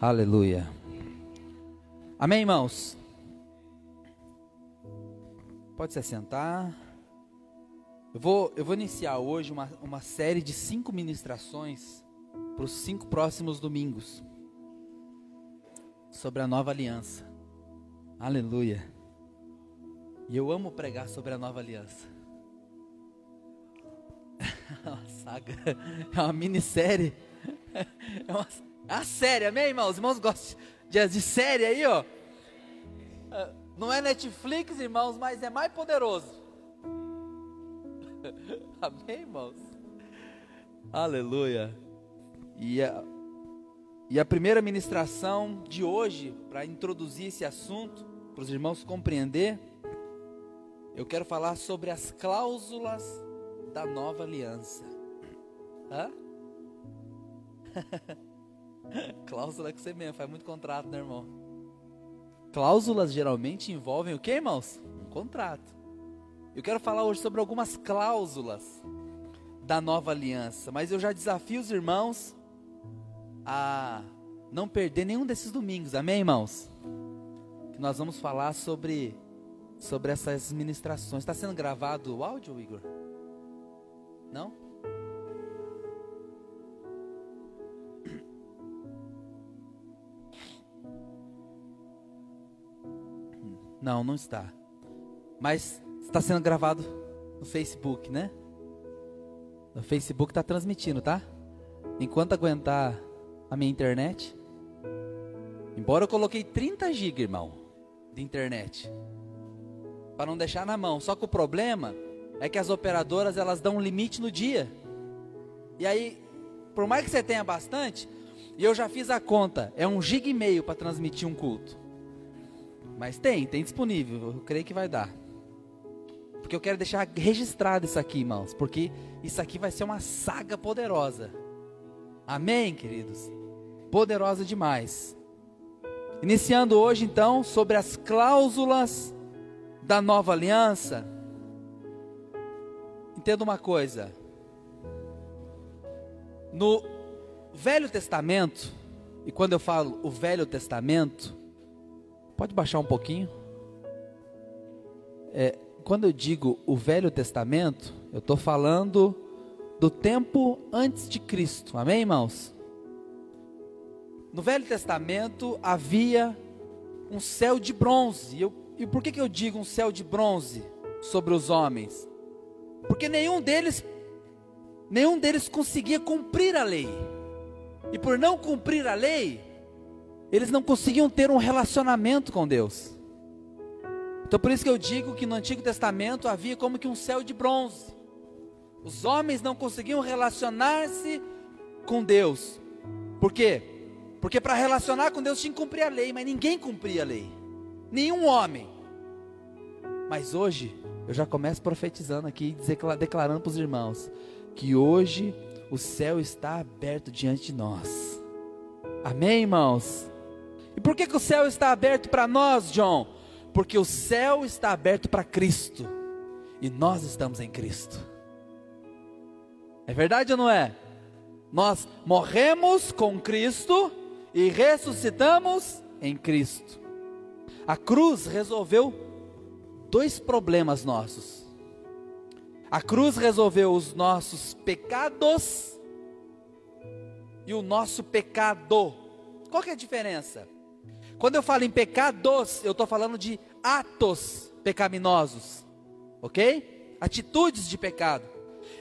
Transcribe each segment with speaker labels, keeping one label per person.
Speaker 1: Aleluia. Amém, irmãos? Pode se assentar. Eu vou, eu vou iniciar hoje uma, uma série de cinco ministrações para os cinco próximos domingos sobre a nova aliança. Aleluia. E eu amo pregar sobre a nova aliança. É uma saga, é uma minissérie. É uma, é uma série, amém, irmãos? Os irmãos gostam de, de série aí, ó. Não é Netflix, irmãos, mas é mais poderoso. Amém, irmãos? Aleluia. E a, e a primeira ministração de hoje, para introduzir esse assunto, para os irmãos compreender, eu quero falar sobre as cláusulas da nova aliança. Hã? Cláusula que você mesmo, faz muito contrato, né, irmão? Cláusulas geralmente envolvem o que, irmãos? Um contrato. Eu quero falar hoje sobre algumas cláusulas da nova aliança, mas eu já desafio os irmãos a não perder nenhum desses domingos, amém, irmãos? Que nós vamos falar sobre sobre essas ministrações. Está sendo gravado o áudio, Igor? Não? Não, não está. Mas está sendo gravado no Facebook, né? No Facebook está transmitindo, tá? Enquanto aguentar a minha internet. Embora eu coloquei 30 GB, irmão, de internet. Para não deixar na mão. Só que o problema é que as operadoras elas dão um limite no dia. E aí, por mais que você tenha bastante, e eu já fiz a conta, é um giga e meio para transmitir um culto. Mas tem, tem disponível. Eu creio que vai dar. Porque eu quero deixar registrado isso aqui, irmãos. Porque isso aqui vai ser uma saga poderosa. Amém, queridos? Poderosa demais. Iniciando hoje, então, sobre as cláusulas da nova aliança. Entenda uma coisa. No Velho Testamento, e quando eu falo o Velho Testamento, Pode baixar um pouquinho? É, quando eu digo o Velho Testamento, eu estou falando do tempo antes de Cristo. Amém, irmãos? No Velho Testamento havia um céu de bronze. E, eu, e por que, que eu digo um céu de bronze sobre os homens? Porque nenhum deles, nenhum deles conseguia cumprir a lei. E por não cumprir a lei, eles não conseguiam ter um relacionamento com Deus. Então por isso que eu digo que no Antigo Testamento havia como que um céu de bronze. Os homens não conseguiam relacionar-se com Deus. Por quê? Porque para relacionar com Deus tinha que cumprir a lei, mas ninguém cumpria a lei. Nenhum homem. Mas hoje, eu já começo profetizando aqui, declarando para os irmãos, que hoje o céu está aberto diante de nós. Amém, irmãos? E por que, que o céu está aberto para nós, John? Porque o céu está aberto para Cristo. E nós estamos em Cristo. É verdade ou não é? Nós morremos com Cristo e ressuscitamos em Cristo. A cruz resolveu dois problemas nossos. A cruz resolveu os nossos pecados e o nosso pecado. Qual que é a diferença? Quando eu falo em pecados, eu estou falando de atos pecaminosos, ok? Atitudes de pecado.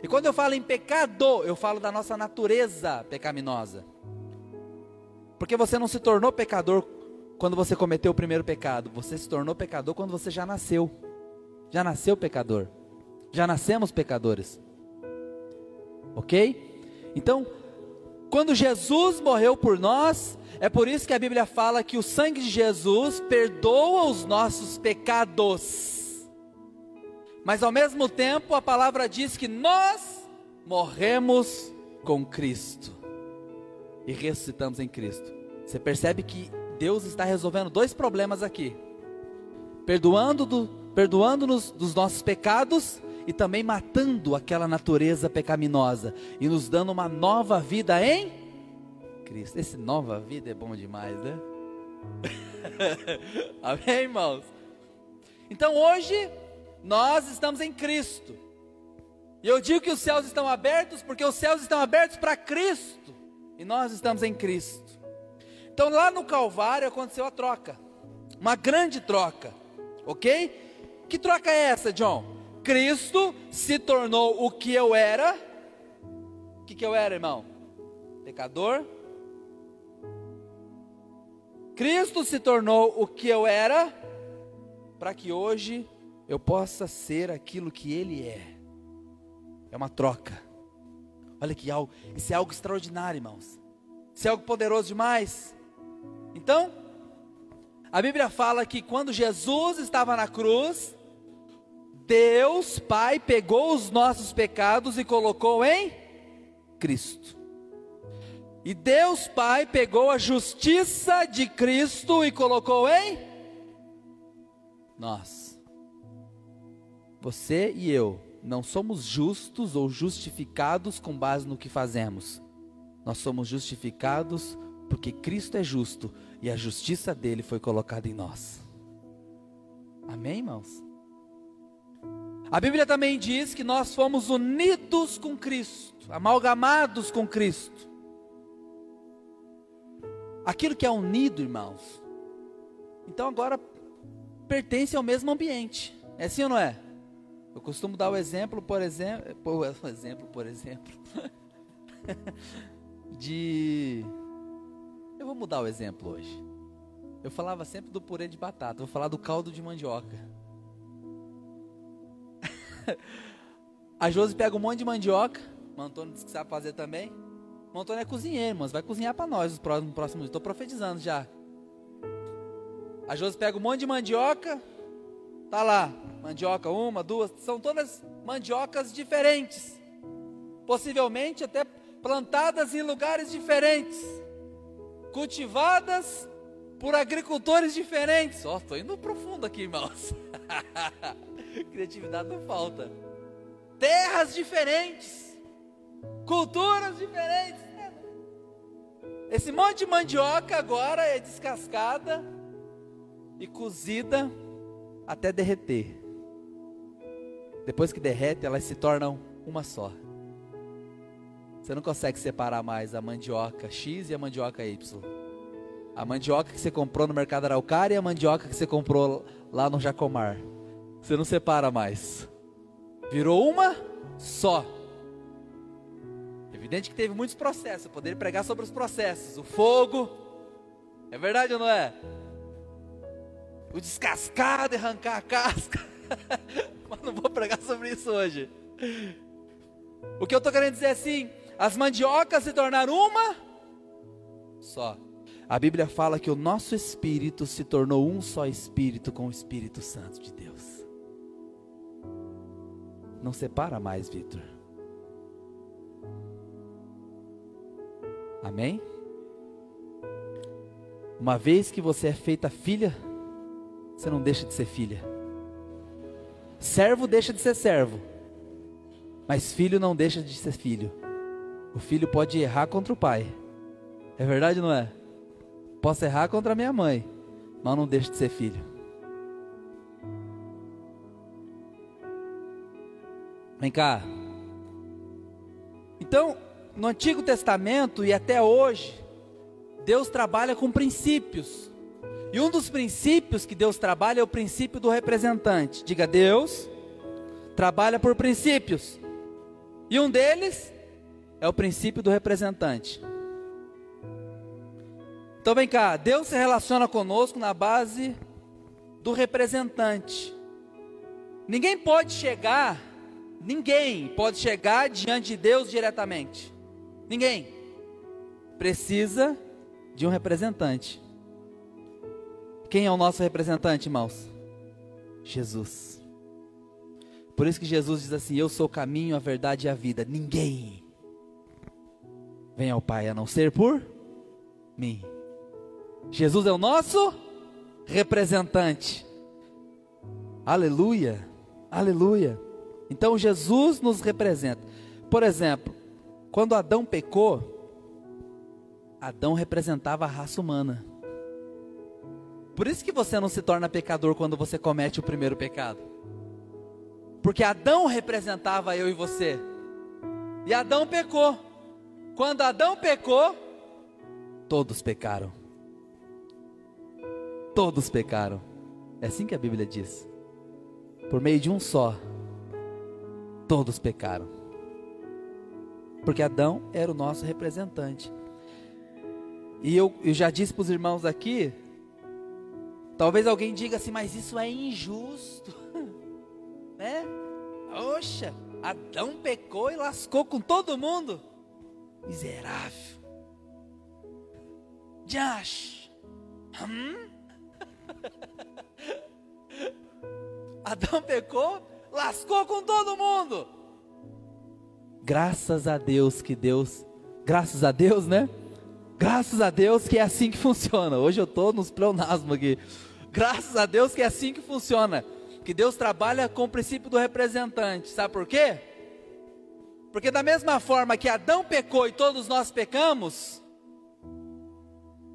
Speaker 1: E quando eu falo em pecado, eu falo da nossa natureza pecaminosa. Porque você não se tornou pecador quando você cometeu o primeiro pecado, você se tornou pecador quando você já nasceu. Já nasceu pecador. Já nascemos pecadores. Ok? Então, quando Jesus morreu por nós, é por isso que a Bíblia fala que o sangue de Jesus perdoa os nossos pecados. Mas ao mesmo tempo, a palavra diz que nós morremos com Cristo e ressuscitamos em Cristo. Você percebe que Deus está resolvendo dois problemas aqui: perdoando do, perdoando-nos dos nossos pecados e também matando aquela natureza pecaminosa e nos dando uma nova vida em Cristo. Esse nova vida é bom demais, né? Amém, irmãos? Então hoje nós estamos em Cristo. E eu digo que os céus estão abertos porque os céus estão abertos para Cristo. E nós estamos em Cristo. Então lá no Calvário aconteceu a troca. Uma grande troca. Ok? Que troca é essa, John? Cristo se tornou o que eu era. O que, que eu era, irmão? Pecador. Cristo se tornou o que eu era, para que hoje eu possa ser aquilo que Ele é. É uma troca. Olha que algo, isso é algo extraordinário, irmãos. Isso é algo poderoso demais. Então, a Bíblia fala que quando Jesus estava na cruz, Deus Pai pegou os nossos pecados e colocou em Cristo. E Deus Pai pegou a justiça de Cristo e colocou em nós. Você e eu não somos justos ou justificados com base no que fazemos. Nós somos justificados porque Cristo é justo e a justiça dele foi colocada em nós. Amém, irmãos? A Bíblia também diz que nós fomos unidos com Cristo, amalgamados com Cristo. Aquilo que é unido, irmãos, então agora pertence ao mesmo ambiente. É assim ou não é? Eu costumo dar o exemplo, por exemplo, por exemplo, por exemplo, de eu vou mudar o exemplo hoje. Eu falava sempre do purê de batata, vou falar do caldo de mandioca. A Josi pega um monte de mandioca, o Antônio disse que sabe fazer também. O Antônio é cozinheiro, mas vai cozinhar para nós os próximos, próximos dias. Estou profetizando já. A Josi pega um monte de mandioca, Tá lá, mandioca uma, duas, são todas mandiocas diferentes. Possivelmente até plantadas em lugares diferentes. Cultivadas por agricultores diferentes. Ó, oh, estou indo profundo aqui, irmãos. Criatividade não falta. Terras diferentes. Culturas diferentes. Esse monte de mandioca agora é descascada e cozida até derreter. Depois que derrete, elas se tornam uma só. Você não consegue separar mais a mandioca X e a mandioca Y. A mandioca que você comprou no mercado Araucária e a mandioca que você comprou lá no Jacomar. Você não separa mais. Virou uma só. Evidente que teve muitos processos. Eu poderia pregar sobre os processos. O fogo. É verdade ou não é? o descascado arrancar a casca. Mas não vou pregar sobre isso hoje. O que eu estou querendo dizer é assim: as mandiocas se tornaram uma só. A Bíblia fala que o nosso espírito se tornou um só espírito com o Espírito Santo de Deus. Não separa mais, Vitor. Amém? Uma vez que você é feita filha você não deixa de ser filha. Servo deixa de ser servo, mas filho não deixa de ser filho. O filho pode errar contra o pai, é verdade ou não é? Posso errar contra minha mãe, mas não deixa de ser filho. Vem cá. Então, no Antigo Testamento e até hoje, Deus trabalha com princípios. E um dos princípios que Deus trabalha é o princípio do representante. Diga, Deus trabalha por princípios. E um deles é o princípio do representante. Então vem cá, Deus se relaciona conosco na base do representante. Ninguém pode chegar, ninguém pode chegar diante de Deus diretamente. Ninguém. Precisa de um representante. Quem é o nosso representante, irmãos? Jesus. Por isso que Jesus diz assim: Eu sou o caminho, a verdade e a vida. Ninguém vem ao Pai a não ser por mim. Jesus é o nosso representante. Aleluia, aleluia. Então Jesus nos representa. Por exemplo, quando Adão pecou, Adão representava a raça humana. Por isso que você não se torna pecador quando você comete o primeiro pecado. Porque Adão representava eu e você. E Adão pecou. Quando Adão pecou, todos pecaram. Todos pecaram. É assim que a Bíblia diz. Por meio de um só, todos pecaram. Porque Adão era o nosso representante. E eu, eu já disse para os irmãos aqui, talvez alguém diga assim, mas isso é injusto, né? Oxa, Adão pecou e lascou com todo mundo. Miserável. Josh. Hum? Adão pecou, lascou com todo mundo. Graças a Deus que Deus, graças a Deus, né? Graças a Deus que é assim que funciona. Hoje eu estou nos pleonasmos aqui. Graças a Deus que é assim que funciona. Que Deus trabalha com o princípio do representante. Sabe por quê? Porque da mesma forma que Adão pecou e todos nós pecamos,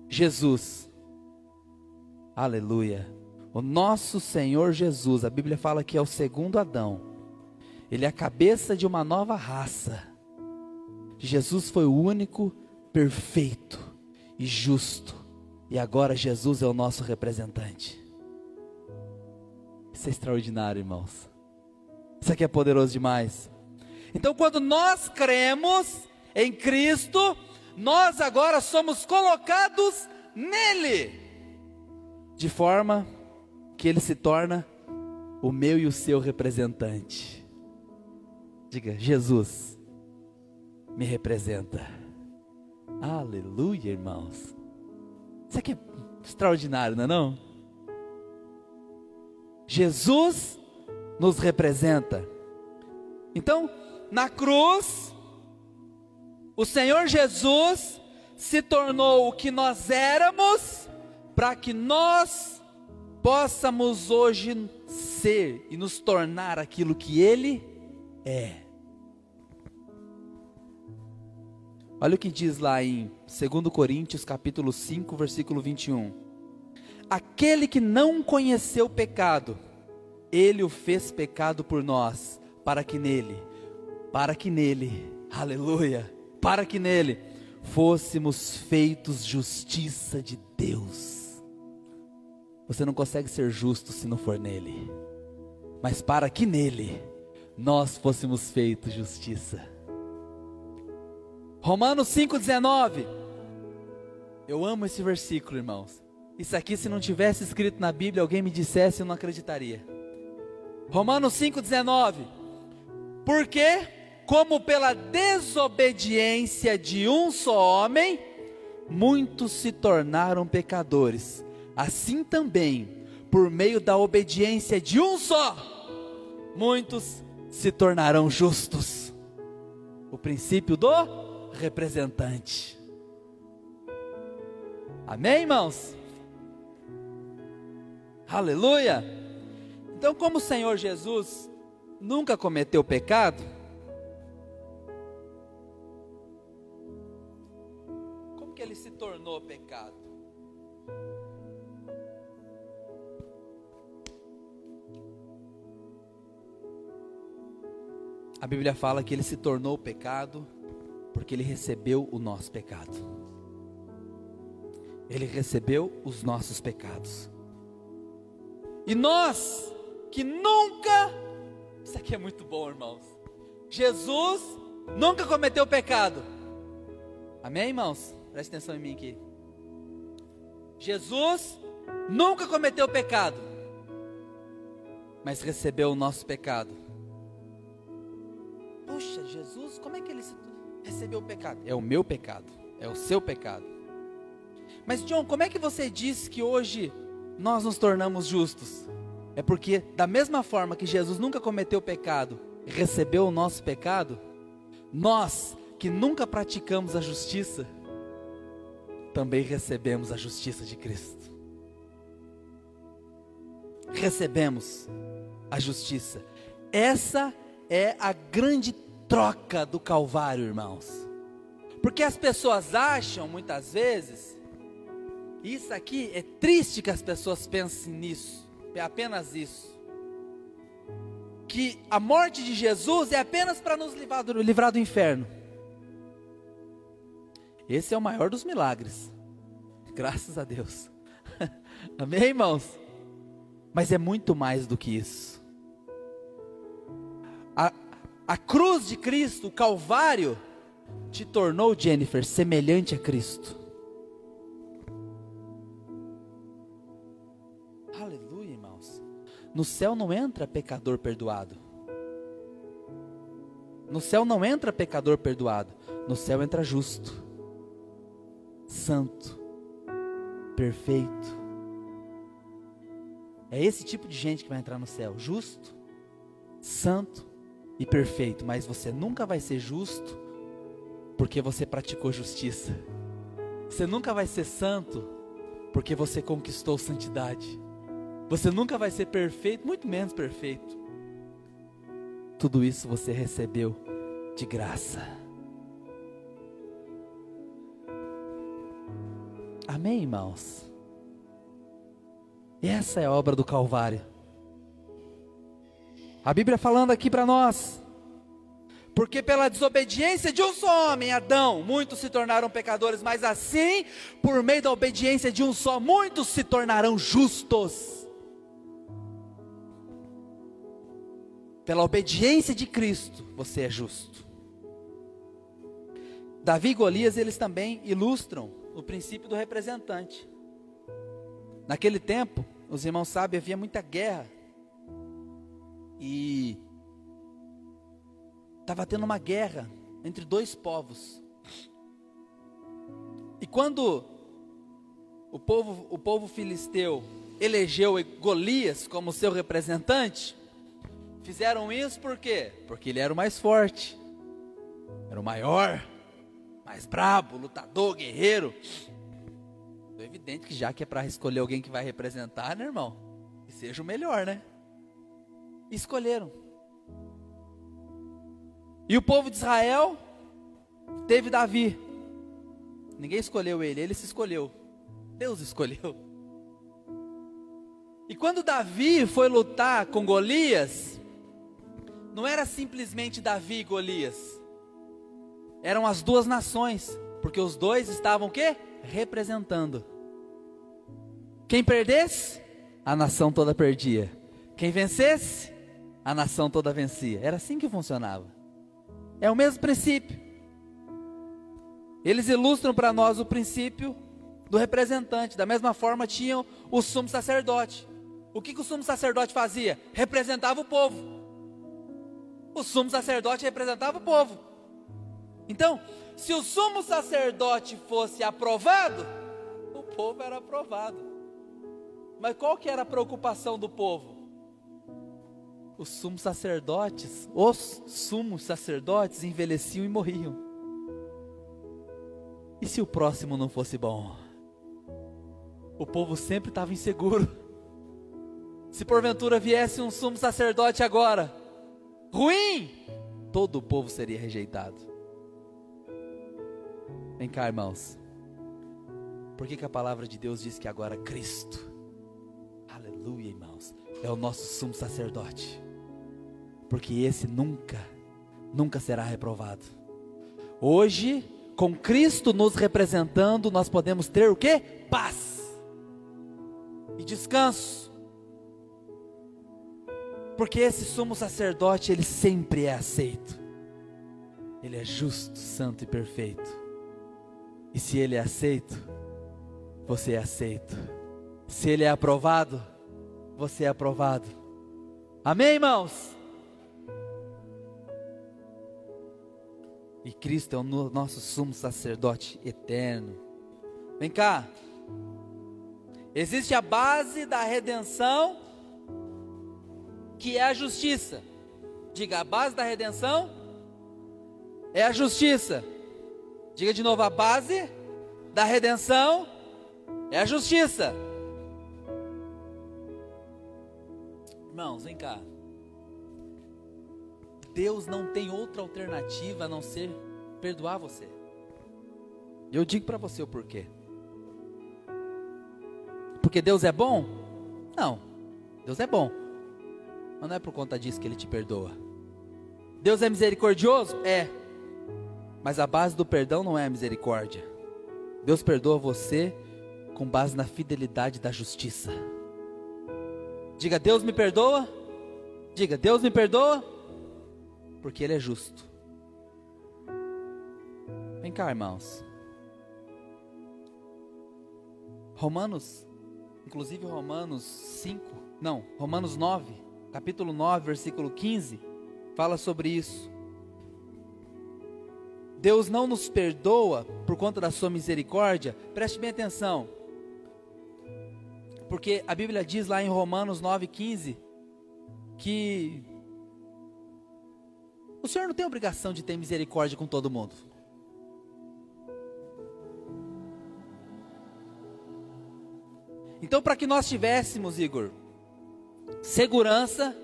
Speaker 1: Jesus, aleluia, o nosso Senhor Jesus, a Bíblia fala que é o segundo Adão, ele é a cabeça de uma nova raça. Jesus foi o único perfeito e justo. E agora Jesus é o nosso representante. Isso é extraordinário, irmãos. Isso aqui é poderoso demais. Então, quando nós cremos em Cristo, nós agora somos colocados nele, de forma que ele se torna o meu e o seu representante. Diga, Jesus me representa. Aleluia, irmãos. Isso aqui é extraordinário, não é não? Jesus nos representa. Então, na cruz, o Senhor Jesus se tornou o que nós éramos, para que nós possamos hoje ser e nos tornar aquilo que Ele é. Olha o que diz lá em 2 Coríntios capítulo 5, versículo 21. Aquele que não conheceu pecado, ele o fez pecado por nós, para que nele, para que nele, aleluia, para que nele fôssemos feitos justiça de Deus. Você não consegue ser justo se não for nele, mas para que nele nós fôssemos feitos justiça. Romanos 5,19. Eu amo esse versículo, irmãos. Isso aqui, se não tivesse escrito na Bíblia, alguém me dissesse, eu não acreditaria. Romanos 5,19. Porque, como pela desobediência de um só homem, muitos se tornaram pecadores, assim também, por meio da obediência de um só, muitos se tornarão justos. O princípio do representante. Amém, irmãos? Aleluia! Então, como o Senhor Jesus nunca cometeu pecado, como que ele se tornou pecado? A Bíblia fala que ele se tornou pecado porque ele recebeu o nosso pecado. Ele recebeu os nossos pecados. E nós que nunca, isso aqui é muito bom, irmãos. Jesus nunca cometeu pecado. Amém, irmãos? Preste atenção em mim aqui. Jesus nunca cometeu pecado, mas recebeu o nosso pecado. Puxa, Jesus, como é que ele recebeu o pecado. É o meu pecado, é o seu pecado. Mas John, como é que você diz que hoje nós nos tornamos justos? É porque da mesma forma que Jesus nunca cometeu pecado e recebeu o nosso pecado, nós que nunca praticamos a justiça, também recebemos a justiça de Cristo. Recebemos a justiça. Essa é a grande troca do Calvário, irmãos. Porque as pessoas acham muitas vezes, isso aqui é triste que as pessoas pensem nisso, é apenas isso. Que a morte de Jesus é apenas para nos livrar do, livrar do inferno. Esse é o maior dos milagres. Graças a Deus. Amém, irmãos? Mas é muito mais do que isso. A, a cruz de Cristo, o Calvário, te tornou, Jennifer, semelhante a Cristo. Aleluia, irmãos. No céu não entra pecador perdoado. No céu não entra pecador perdoado. No céu entra justo, santo, perfeito. É esse tipo de gente que vai entrar no céu, justo, santo e perfeito, mas você nunca vai ser justo porque você praticou justiça. Você nunca vai ser santo porque você conquistou santidade. Você nunca vai ser perfeito, muito menos perfeito. Tudo isso você recebeu de graça. Amém, irmãos? Essa é a obra do Calvário. A Bíblia falando aqui para nós. Porque pela desobediência de um só homem, Adão, muitos se tornaram pecadores, mas assim, por meio da obediência de um só, muitos se tornarão justos. Pela obediência de Cristo, você é justo. Davi e Golias, eles também ilustram o princípio do representante. Naquele tempo, os irmãos sabem, havia muita guerra. E estava tendo uma guerra entre dois povos. E quando o povo, o povo filisteu elegeu Golias como seu representante, fizeram isso por quê? Porque ele era o mais forte, era o maior, mais brabo, lutador, guerreiro. É evidente que já que é para escolher alguém que vai representar, né, irmão? Que seja o melhor, né? Escolheram. E o povo de Israel teve Davi. Ninguém escolheu ele, ele se escolheu. Deus escolheu. E quando Davi foi lutar com Golias, não era simplesmente Davi e Golias. Eram as duas nações, porque os dois estavam o quê? representando. Quem perdesse, a nação toda perdia. Quem vencesse, a nação toda vencia. Era assim que funcionava. É o mesmo princípio. Eles ilustram para nós o princípio do representante. Da mesma forma, tinham o sumo sacerdote. O que, que o sumo sacerdote fazia? Representava o povo. O sumo sacerdote representava o povo. Então, se o sumo sacerdote fosse aprovado, o povo era aprovado. Mas qual que era a preocupação do povo? Os sumos sacerdotes, os sumos sacerdotes envelheciam e morriam. E se o próximo não fosse bom? O povo sempre estava inseguro. Se porventura viesse um sumo sacerdote agora, ruim, todo o povo seria rejeitado. Vem cá, irmãos. Por que, que a palavra de Deus diz que agora Cristo, aleluia, irmãos, é o nosso sumo sacerdote? Porque esse nunca, nunca será reprovado. Hoje, com Cristo nos representando, nós podemos ter o que? Paz e descanso. Porque esse sumo sacerdote, ele sempre é aceito. Ele é justo, santo e perfeito. E se ele é aceito, você é aceito. Se ele é aprovado, você é aprovado. Amém, irmãos? E Cristo é o nosso sumo sacerdote eterno. Vem cá. Existe a base da redenção, que é a justiça. Diga, a base da redenção é a justiça. Diga de novo: a base da redenção é a justiça. Irmãos, vem cá. Deus não tem outra alternativa a não ser perdoar você. Eu digo para você o porquê. Porque Deus é bom? Não. Deus é bom. Mas não é por conta disso que ele te perdoa. Deus é misericordioso? É. Mas a base do perdão não é a misericórdia. Deus perdoa você com base na fidelidade da justiça. Diga, Deus me perdoa. Diga, Deus me perdoa. Porque Ele é justo. Vem cá, irmãos. Romanos, inclusive Romanos 5, não, Romanos 9, capítulo 9, versículo 15, fala sobre isso. Deus não nos perdoa por conta da sua misericórdia, preste bem atenção. Porque a Bíblia diz lá em Romanos 9,15 que o Senhor não tem obrigação de ter misericórdia com todo mundo. Então, para que nós tivéssemos, Igor, segurança,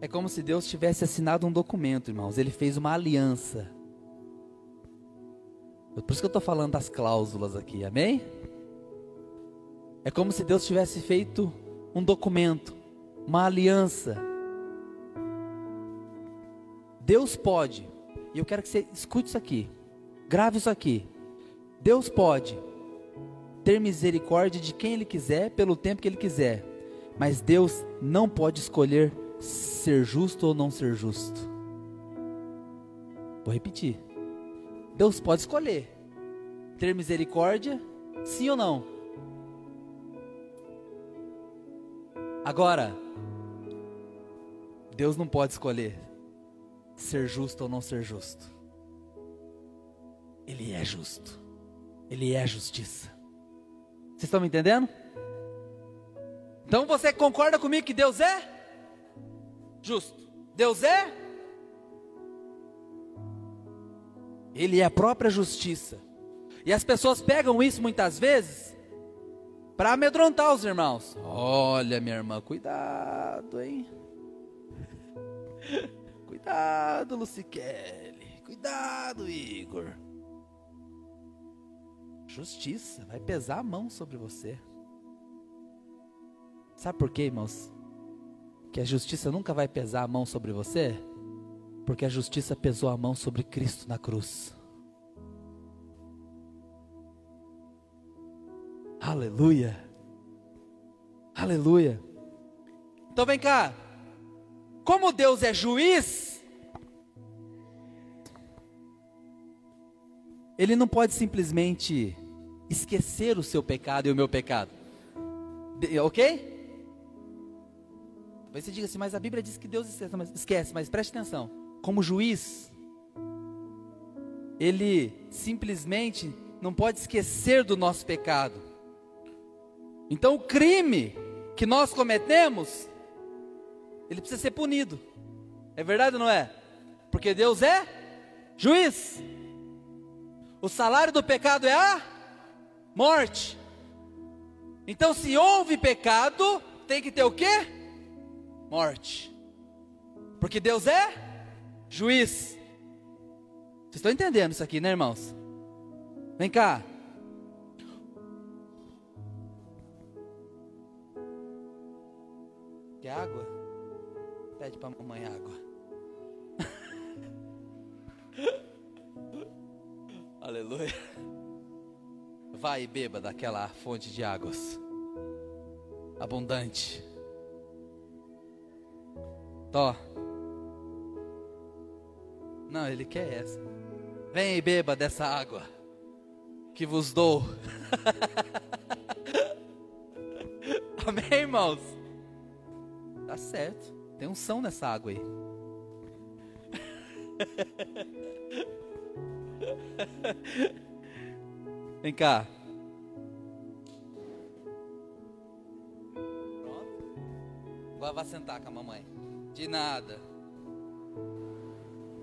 Speaker 1: é como se Deus tivesse assinado um documento, irmãos. Ele fez uma aliança. Por isso que eu estou falando das cláusulas aqui, amém? É como se Deus tivesse feito um documento, uma aliança. Deus pode, e eu quero que você escute isso aqui, grave isso aqui. Deus pode ter misericórdia de quem Ele quiser, pelo tempo que Ele quiser, mas Deus não pode escolher ser justo ou não ser justo. Vou repetir. Deus pode escolher ter misericórdia, sim ou não. Agora, Deus não pode escolher ser justo ou não ser justo. Ele é justo. Ele é justiça. Vocês estão me entendendo? Então você concorda comigo que Deus é? justo. Deus é? Ele é a própria justiça. E as pessoas pegam isso muitas vezes para amedrontar os irmãos. Olha, minha irmã, cuidado, hein? Cuidado, Luciquele. Cuidado, Igor. Justiça vai pesar a mão sobre você. Sabe por quê, irmãos? que a justiça nunca vai pesar a mão sobre você? Porque a justiça pesou a mão sobre Cristo na cruz. Aleluia. Aleluia. Então vem cá. Como Deus é juiz, Ele não pode simplesmente esquecer o seu pecado e o meu pecado. Ok? Talvez você diga assim, mas a Bíblia diz que Deus esquece, mas, esquece, mas preste atenção. Como juiz, ele simplesmente não pode esquecer do nosso pecado. Então o crime que nós cometemos, ele precisa ser punido. É verdade ou não é? Porque Deus é juiz. O salário do pecado é a morte. Então, se houve pecado, tem que ter o quê? morte. Porque Deus é juiz. Vocês estão entendendo isso aqui, né, irmãos? Vem cá. Quer água? Pede para mamãe água. Aleluia. Vai e beba daquela fonte de águas abundante. Tó. Não, ele quer essa. Vem e beba dessa água que vos dou. Amém, irmãos? Tá certo. Tem um som nessa água aí. Vem cá. Pronto. Agora vai sentar com a mamãe. De nada.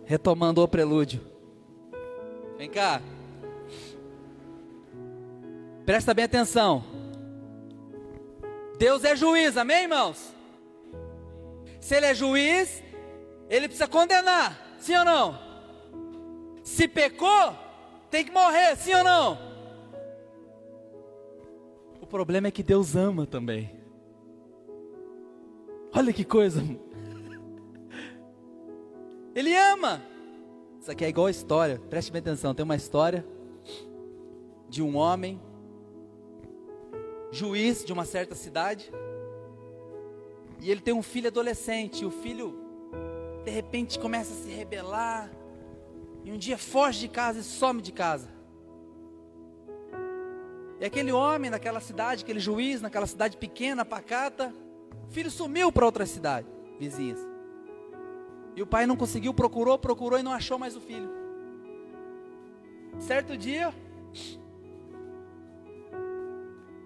Speaker 1: Retomando o prelúdio. Vem cá. Presta bem atenção. Deus é juiz, amém, irmãos? Se ele é juiz, ele precisa condenar, sim ou não? Se pecou, tem que morrer, sim ou não? O problema é que Deus ama também. Olha que coisa. Ele ama. Isso aqui é igual a história, preste bem atenção. Tem uma história de um homem, juiz de uma certa cidade, e ele tem um filho adolescente. E o filho, de repente, começa a se rebelar, e um dia foge de casa e some de casa. E aquele homem naquela cidade, aquele juiz, naquela cidade pequena, pacata, o filho sumiu para outra cidade, vizinhas. E o pai não conseguiu, procurou, procurou e não achou mais o filho. Certo dia,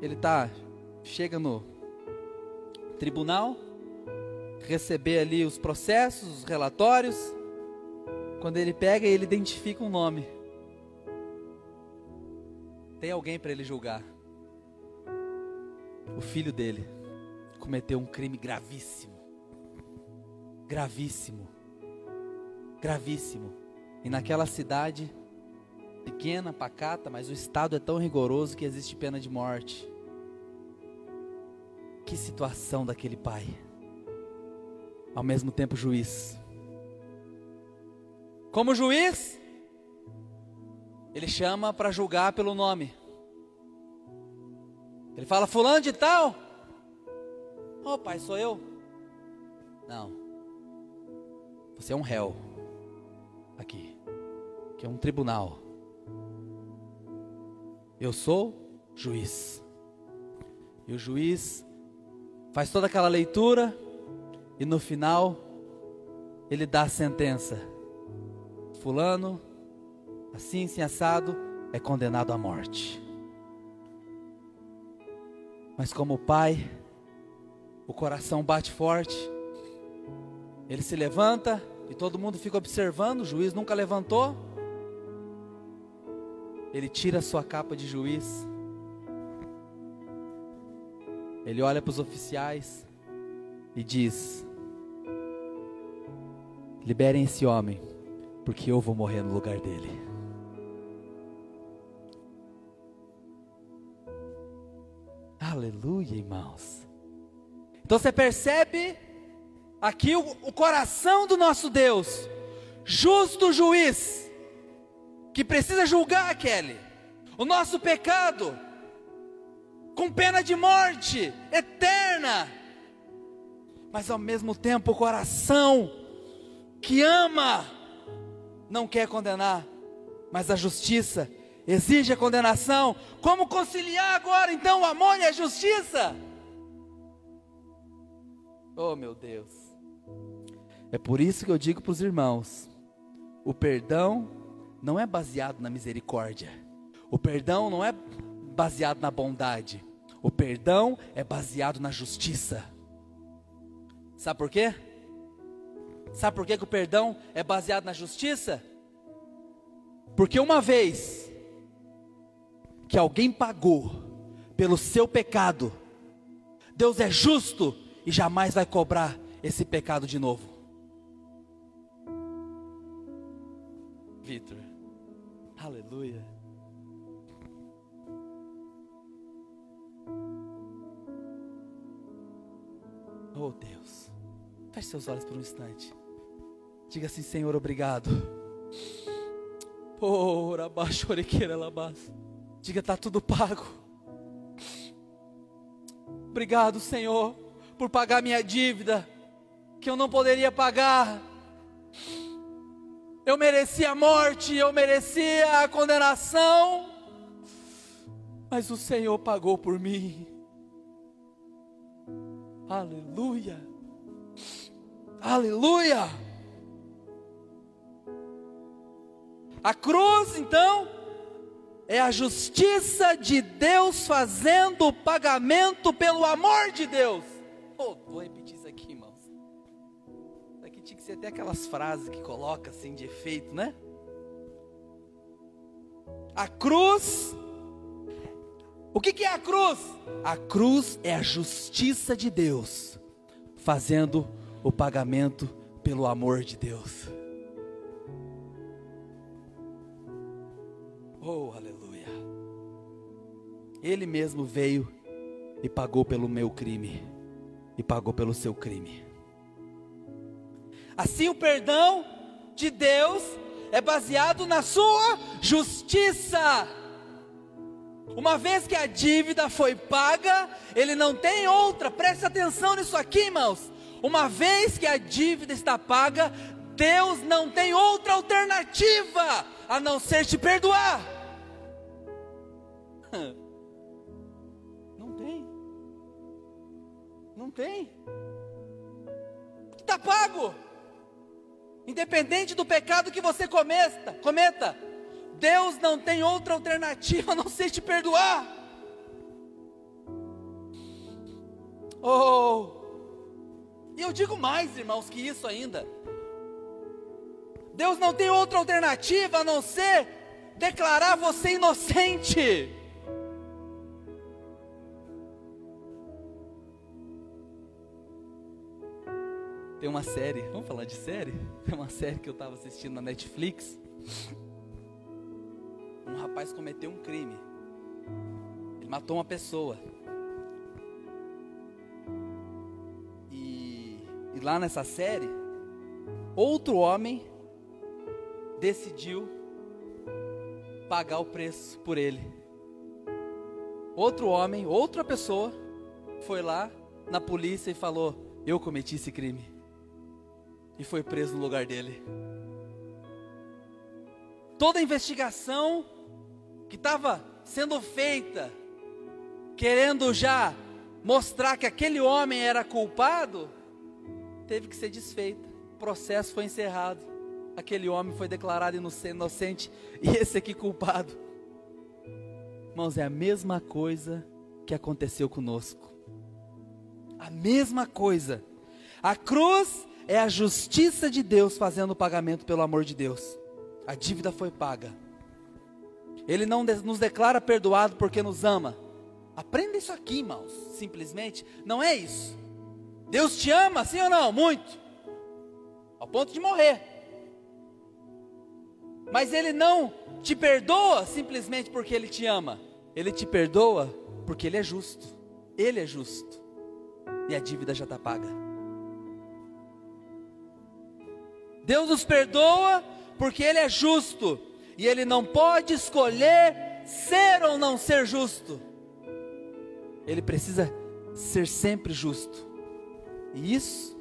Speaker 1: ele tá chega no tribunal, receber ali os processos, os relatórios. Quando ele pega, ele identifica um nome. Tem alguém para ele julgar. O filho dele cometeu um crime gravíssimo. Gravíssimo. Gravíssimo. E naquela cidade, pequena, pacata, mas o Estado é tão rigoroso que existe pena de morte. Que situação daquele pai. Ao mesmo tempo, juiz. Como juiz, ele chama para julgar pelo nome. Ele fala: Fulano de Tal. Ô oh, pai, sou eu? Não. Você é um réu. Aqui. Que é um tribunal. Eu sou juiz. E o juiz faz toda aquela leitura e no final ele dá a sentença. Fulano, assim, assim assado, é condenado à morte. Mas como pai, o coração bate forte, ele se levanta e todo mundo fica observando, o juiz nunca levantou. Ele tira a sua capa de juiz. Ele olha para os oficiais e diz: Liberem esse homem porque eu vou morrer no lugar dele. Aleluia, irmãos. Então você percebe aqui o, o coração do nosso Deus, justo juiz, que precisa julgar aquele, o nosso pecado, com pena de morte eterna, mas ao mesmo tempo o coração que ama não quer condenar, mas a justiça exige a condenação. Como conciliar agora então o amor e a justiça? Oh meu Deus. É por isso que eu digo para os irmãos: o perdão não é baseado na misericórdia, o perdão não é baseado na bondade, o perdão é baseado na justiça. Sabe por quê? Sabe por que, que o perdão é baseado na justiça? Porque uma vez que alguém pagou pelo seu pecado, Deus é justo e jamais vai cobrar esse pecado de novo. Vitor, aleluia. Oh Deus, feche seus olhos por um instante. Diga assim, Senhor, obrigado. Ora, abaixo, orequeira, labás. Diga, está tudo pago. Obrigado, Senhor, por pagar minha dívida, que eu não poderia pagar. Eu merecia a morte, eu merecia a condenação, mas o Senhor pagou por mim. Aleluia, aleluia. A cruz, então, é a justiça de Deus fazendo o pagamento pelo amor de Deus. Oh, vou repetir isso aqui, irmãos. Isso aqui tinha que ser até aquelas frases que coloca assim de efeito, né? A cruz. O que, que é a cruz? A cruz é a justiça de Deus fazendo o pagamento pelo amor de Deus. Ele mesmo veio e pagou pelo meu crime e pagou pelo seu crime. Assim, o perdão de Deus é baseado na sua justiça. Uma vez que a dívida foi paga, ele não tem outra, preste atenção nisso aqui, irmãos. Uma vez que a dívida está paga, Deus não tem outra alternativa a não ser te perdoar. Não tem. Não tem. Está pago. Independente do pecado que você cometa, cometa, Deus não tem outra alternativa a não ser te perdoar. Oh, e eu digo mais, irmãos, que isso ainda. Deus não tem outra alternativa a não ser declarar você inocente. Tem uma série, vamos falar de série? Tem uma série que eu estava assistindo na Netflix. Um rapaz cometeu um crime. Ele matou uma pessoa. E, lá nessa série, outro homem decidiu pagar o preço por ele. Outro homem, outra pessoa, foi lá na polícia e falou: Eu cometi esse crime e foi preso no lugar dele. Toda a investigação que estava sendo feita, querendo já mostrar que aquele homem era culpado, teve que ser desfeita. O processo foi encerrado. Aquele homem foi declarado inocente e esse aqui culpado. Irmãos, é a mesma coisa que aconteceu conosco. A mesma coisa. A cruz é a justiça de Deus fazendo o pagamento pelo amor de Deus. A dívida foi paga. Ele não nos declara perdoado porque nos ama. Aprenda isso aqui, irmãos. Simplesmente, não é isso. Deus te ama, sim ou não? Muito. Ao ponto de morrer. Mas Ele não te perdoa simplesmente porque Ele te ama. Ele te perdoa porque Ele é justo. Ele é justo. E a dívida já está paga. Deus nos perdoa porque Ele é justo e Ele não pode escolher ser ou não ser justo. Ele precisa ser sempre justo. E isso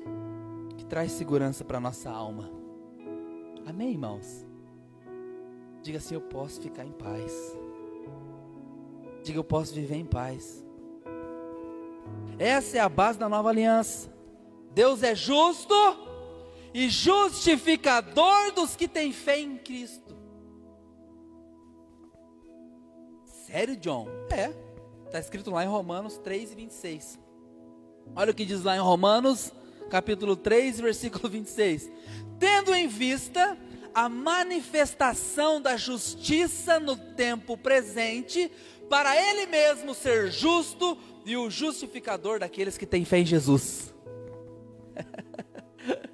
Speaker 1: que traz segurança para nossa alma. Amém, irmãos? Diga assim: Eu posso ficar em paz. Diga: Eu posso viver em paz. Essa é a base da nova aliança. Deus é justo e justificador dos que têm fé em Cristo. Sério, John? É. Está escrito lá em Romanos 3 e 26. Olha o que diz lá em Romanos, capítulo 3, versículo 26. Tendo em vista a manifestação da justiça no tempo presente, para Ele mesmo ser justo e o justificador daqueles que têm fé em Jesus.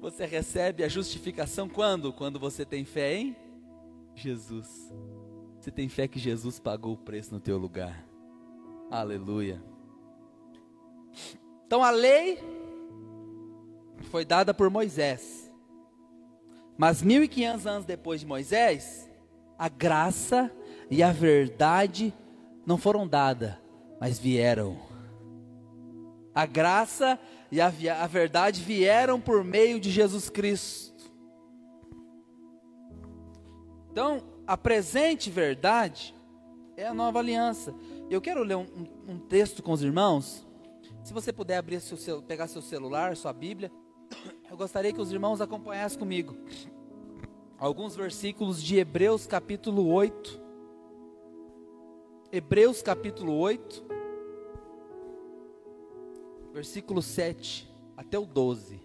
Speaker 1: Você recebe a justificação quando? Quando você tem fé em Jesus. Você tem fé que Jesus pagou o preço no teu lugar. Aleluia. Então a lei foi dada por Moisés. Mas 1500 anos depois de Moisés, a graça e a verdade não foram dadas, mas vieram. A graça e a, a verdade vieram por meio de Jesus Cristo. Então, a presente verdade é a nova aliança. Eu quero ler um, um, um texto com os irmãos. Se você puder abrir seu, pegar seu celular, sua Bíblia, eu gostaria que os irmãos acompanhassem comigo. Alguns versículos de Hebreus capítulo 8. Hebreus capítulo 8 versículo 7 até o 12.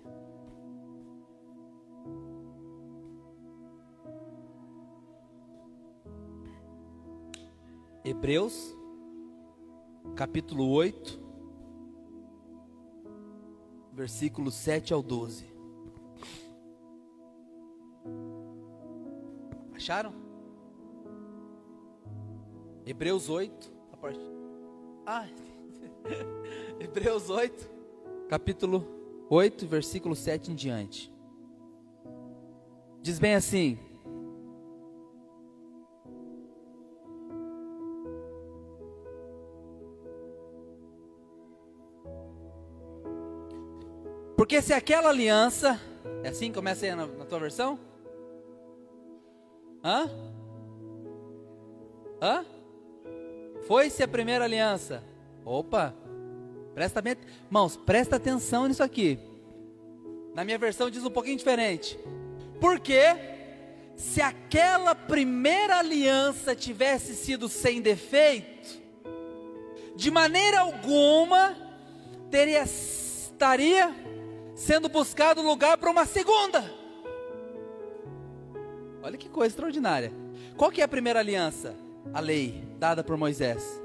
Speaker 1: Hebreus, capítulo 8, versículo 7 ao 12. Acharam? Hebreus 8, a part... ah, Hebreus 8, capítulo 8, versículo 7 em diante. Diz bem assim: Porque se aquela aliança, é assim? Começa aí na, na tua versão? Hã? Hã? Foi-se a primeira aliança. Opa, presta irmãos, presta atenção nisso aqui. Na minha versão diz um pouquinho diferente. Porque se aquela primeira aliança tivesse sido sem defeito, de maneira alguma teria estaria sendo buscado lugar para uma segunda. Olha que coisa extraordinária. Qual que é a primeira aliança? A lei dada por Moisés.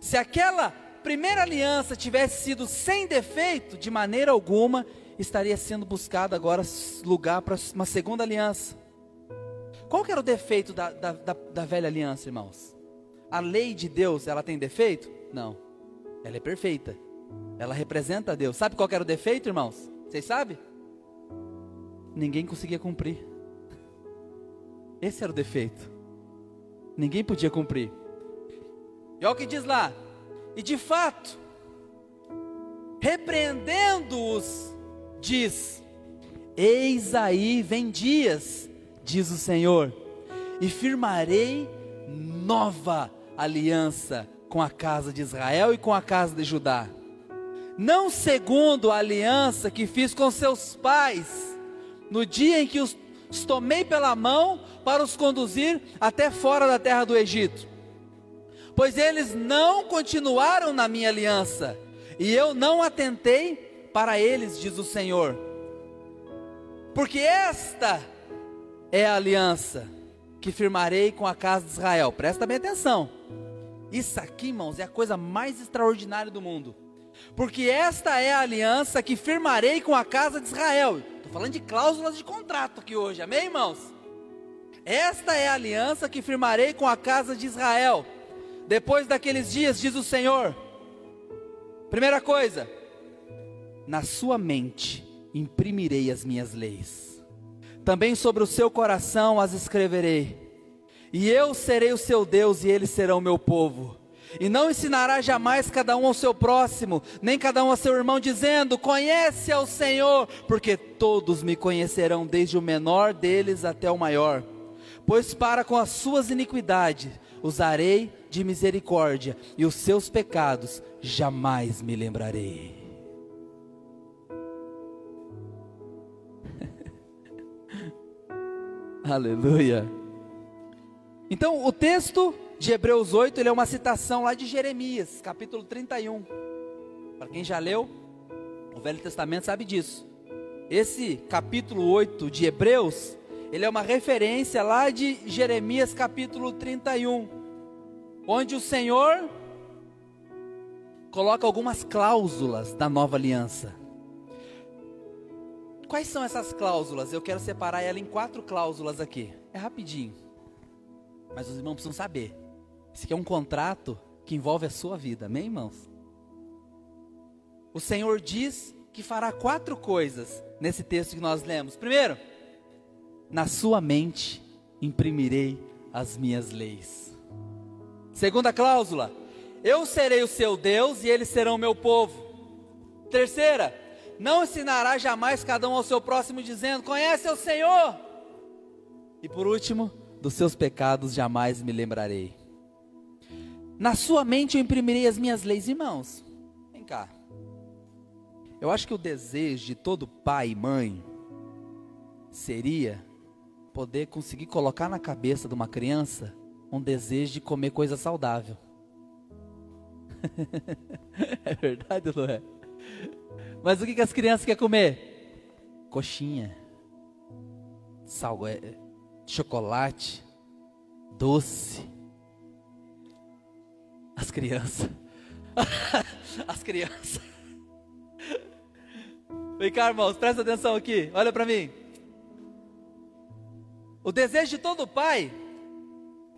Speaker 1: Se aquela primeira aliança tivesse sido sem defeito, de maneira alguma estaria sendo buscado agora lugar para uma segunda aliança. Qual que era o defeito da, da, da, da velha aliança, irmãos? A lei de Deus, ela tem defeito? Não. Ela é perfeita. Ela representa Deus. Sabe qual era o defeito, irmãos? Vocês sabem? Ninguém conseguia cumprir. Esse era o defeito. Ninguém podia cumprir. E olha o que diz lá. E de fato, repreendendo-os, diz: Eis aí vem dias, diz o Senhor, e firmarei nova aliança com a casa de Israel e com a casa de Judá não segundo a aliança que fiz com seus pais, no dia em que os, tomei pela mão para os conduzir até fora da terra do Egito. Pois eles não continuaram na minha aliança, e eu não atentei para eles, diz o Senhor. Porque esta é a aliança que firmarei com a casa de Israel. Presta bem atenção. Isso aqui, irmãos, é a coisa mais extraordinária do mundo porque esta é a aliança que firmarei com a casa de Israel. Estou falando de cláusulas de contrato aqui hoje, amém, irmãos? Esta é a aliança que firmarei com a casa de Israel. Depois daqueles dias, diz o Senhor. Primeira coisa, na sua mente imprimirei as minhas leis, também sobre o seu coração as escreverei, e eu serei o seu Deus e eles serão o meu povo. E não ensinará jamais cada um ao seu próximo, nem cada um ao seu irmão, dizendo: Conhece ao Senhor, porque todos me conhecerão, desde o menor deles até o maior. Pois para com as suas iniquidades usarei de misericórdia, e os seus pecados jamais me lembrarei. Aleluia. Então, o texto de Hebreus 8, ele é uma citação lá de Jeremias, capítulo 31. Para quem já leu o Velho Testamento sabe disso. Esse capítulo 8 de Hebreus, ele é uma referência lá de Jeremias capítulo 31, onde o Senhor coloca algumas cláusulas da nova aliança. Quais são essas cláusulas? Eu quero separar ela em quatro cláusulas aqui. É rapidinho. Mas os irmãos precisam saber. Esse aqui é um contrato que envolve a sua vida, amém, irmãos? O Senhor diz que fará quatro coisas nesse texto que nós lemos. Primeiro, na sua mente imprimirei as minhas leis. Segunda cláusula, eu serei o seu Deus e eles serão meu povo. Terceira, não ensinará jamais cada um ao seu próximo, dizendo: Conhece o Senhor. E por último, dos seus pecados jamais me lembrarei. Na sua mente eu imprimirei as minhas leis, irmãos. Vem cá. Eu acho que o desejo de todo pai e mãe seria poder conseguir colocar na cabeça de uma criança um desejo de comer coisa saudável. é verdade, não é? Mas o que, que as crianças querem comer? Coxinha, sal, é, chocolate, doce as crianças. As crianças. Vem cá, irmãos, presta atenção aqui. Olha para mim. O desejo de todo pai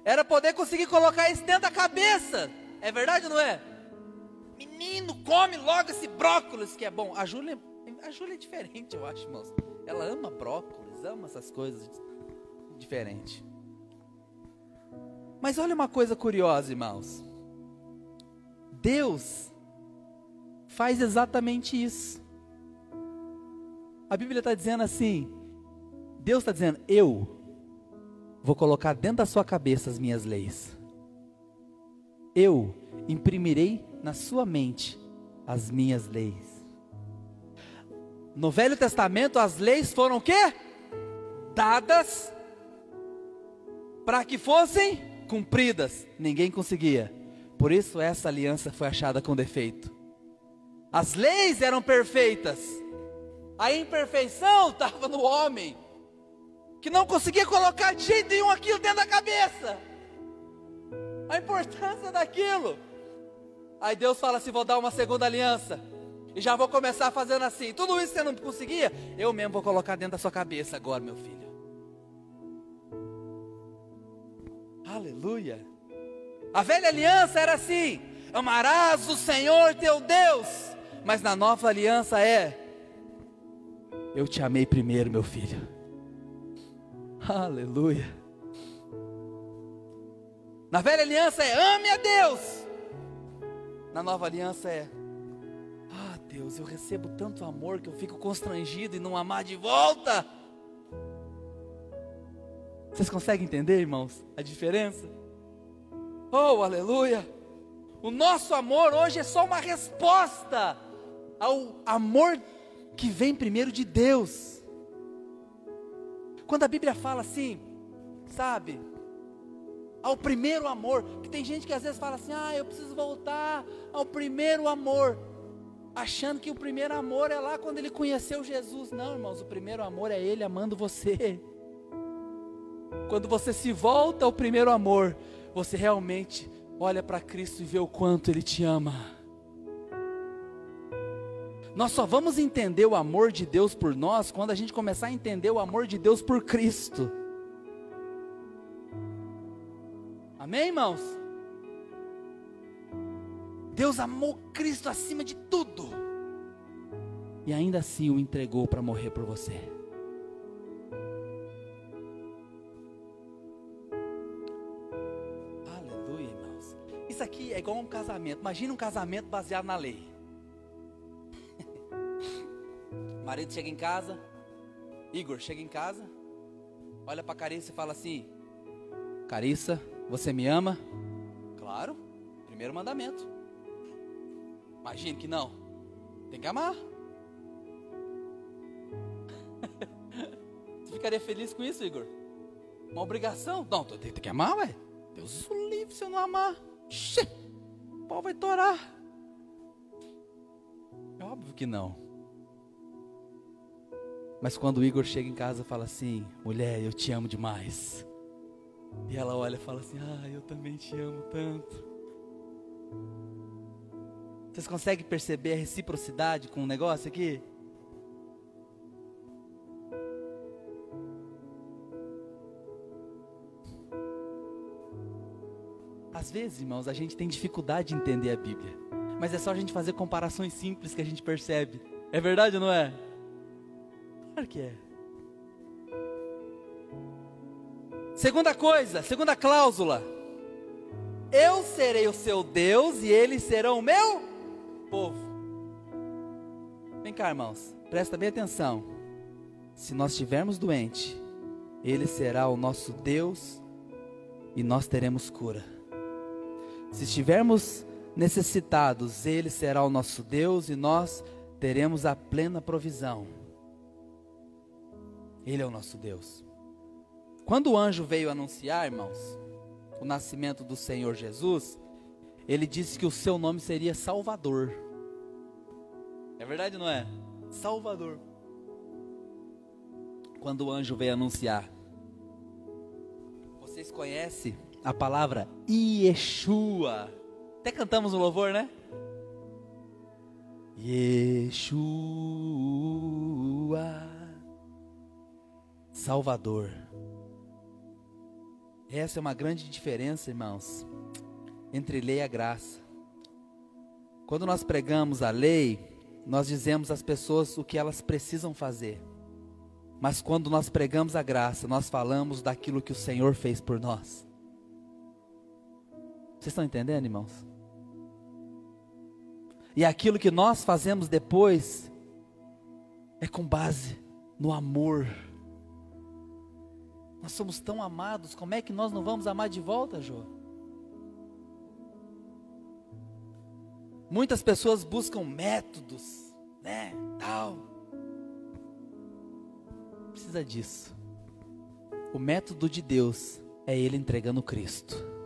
Speaker 1: era poder conseguir colocar isso dentro da cabeça. É verdade ou não é? Menino, come logo esse brócolis que é bom. A Júlia, a Júlia é diferente, eu acho, irmãos. Ela ama brócolis, ama essas coisas diferentes. Mas olha uma coisa curiosa, irmãos. Deus faz exatamente isso. A Bíblia está dizendo assim: Deus está dizendo, eu vou colocar dentro da sua cabeça as minhas leis. Eu imprimirei na sua mente as minhas leis. No Velho Testamento as leis foram o quê? Dadas para que fossem cumpridas. Ninguém conseguia. Por isso essa aliança foi achada com defeito. As leis eram perfeitas. A imperfeição estava no homem, que não conseguia colocar de jeito nenhum aquilo dentro da cabeça. A importância daquilo. Aí Deus fala assim: vou dar uma segunda aliança. E já vou começar fazendo assim. Tudo isso você não conseguia, eu mesmo vou colocar dentro da sua cabeça agora, meu filho. Aleluia. A velha aliança era assim: amarás o Senhor teu Deus. Mas na nova aliança é: eu te amei primeiro, meu filho. Aleluia. Na velha aliança é: ame a Deus. Na nova aliança é: ah, Deus, eu recebo tanto amor que eu fico constrangido em não amar de volta. Vocês conseguem entender, irmãos, a diferença? Oh, aleluia! O nosso amor hoje é só uma resposta ao amor que vem primeiro de Deus. Quando a Bíblia fala assim, sabe, ao primeiro amor, que tem gente que às vezes fala assim: "Ah, eu preciso voltar ao primeiro amor", achando que o primeiro amor é lá quando ele conheceu Jesus. Não, irmãos, o primeiro amor é ele amando você. Quando você se volta ao primeiro amor, você realmente olha para Cristo e vê o quanto Ele te ama. Nós só vamos entender o amor de Deus por nós quando a gente começar a entender o amor de Deus por Cristo. Amém, irmãos? Deus amou Cristo acima de tudo. E ainda assim o entregou para morrer por você. Um casamento. Imagina um casamento baseado na lei. marido chega em casa, Igor chega em casa, olha para Carissa e fala assim: Carissa, você me ama? Claro, primeiro mandamento. Imagina que não, tem que amar. Você ficaria feliz com isso, Igor? Uma obrigação? Não, tem, que amar, ué. Deus livre se eu não amar. Xê, pau vai torar. É óbvio que não. Mas quando o Igor chega em casa e fala assim: mulher, eu te amo demais. E ela olha e fala assim: ah, eu também te amo tanto. Vocês conseguem perceber a reciprocidade com o negócio aqui? Às vezes, irmãos, a gente tem dificuldade de entender a Bíblia. Mas é só a gente fazer comparações simples que a gente percebe. É verdade ou não é? Claro que é. Segunda coisa, segunda cláusula. Eu serei o seu Deus e eles serão o meu povo. Vem cá, irmãos, presta bem atenção. Se nós estivermos doentes, Ele será o nosso Deus e nós teremos cura. Se estivermos necessitados, Ele será o nosso Deus e nós teremos a plena provisão. Ele é o nosso Deus. Quando o anjo veio anunciar, irmãos, o nascimento do Senhor Jesus, ele disse que o seu nome seria Salvador. É verdade, não é? Salvador. Quando o anjo veio anunciar, vocês conhecem a palavra Yeshua. Até cantamos um louvor, né? Yeshua, Salvador. Essa é uma grande diferença, irmãos, entre lei e graça. Quando nós pregamos a lei, nós dizemos às pessoas o que elas precisam fazer. Mas quando nós pregamos a graça, nós falamos daquilo que o Senhor fez por nós. Vocês estão entendendo, irmãos? E aquilo que nós fazemos depois é com base no amor. Nós somos tão amados, como é que nós não vamos amar de volta, Jô? Muitas pessoas buscam métodos, né, tal. Precisa disso. O método de Deus é ele entregando Cristo.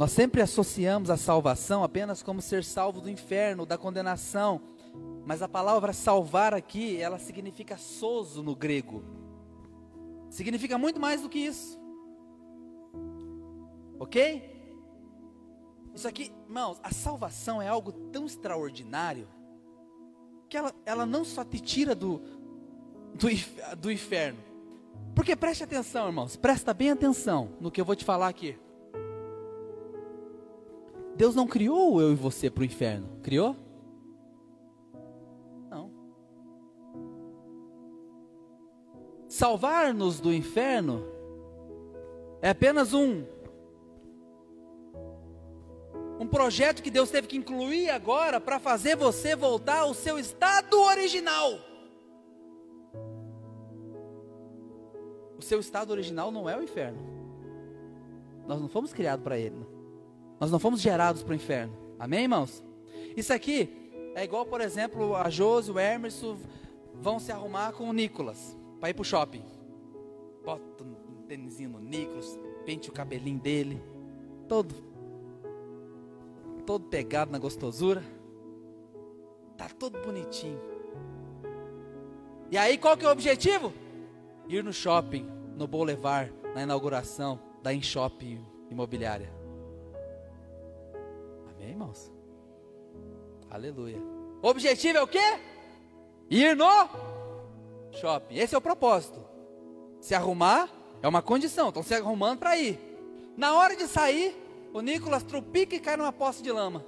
Speaker 1: Nós sempre associamos a salvação apenas como ser salvo do inferno, da condenação. Mas a palavra salvar aqui, ela significa soso no grego. Significa muito mais do que isso. Ok? Isso aqui, irmãos, a salvação é algo tão extraordinário que ela, ela não só te tira do, do, do inferno. Porque preste atenção, irmãos, presta bem atenção no que eu vou te falar aqui. Deus não criou eu e você para o inferno, criou? Não. Salvar-nos do inferno é apenas um um projeto que Deus teve que incluir agora para fazer você voltar ao seu estado original. O seu estado original não é o inferno. Nós não fomos criados para ele. Nós não fomos gerados para o inferno. Amém, irmãos? Isso aqui é igual, por exemplo, a Josi, o Emerson vão se arrumar com o Nicolas para ir para o shopping. Bota um tênisinho no Nicolas, pente o cabelinho dele, todo, todo pegado na gostosura. Tá todo bonitinho. E aí qual que é o objetivo? Ir no shopping, no Boulevard, na inauguração da InShop Imobiliária. Irmãos? Aleluia. O objetivo é o quê? Ir no shopping. Esse é o propósito. Se arrumar é uma condição. Estão se arrumando para ir. Na hora de sair, o Nicolas trupica e cai numa poça de lama.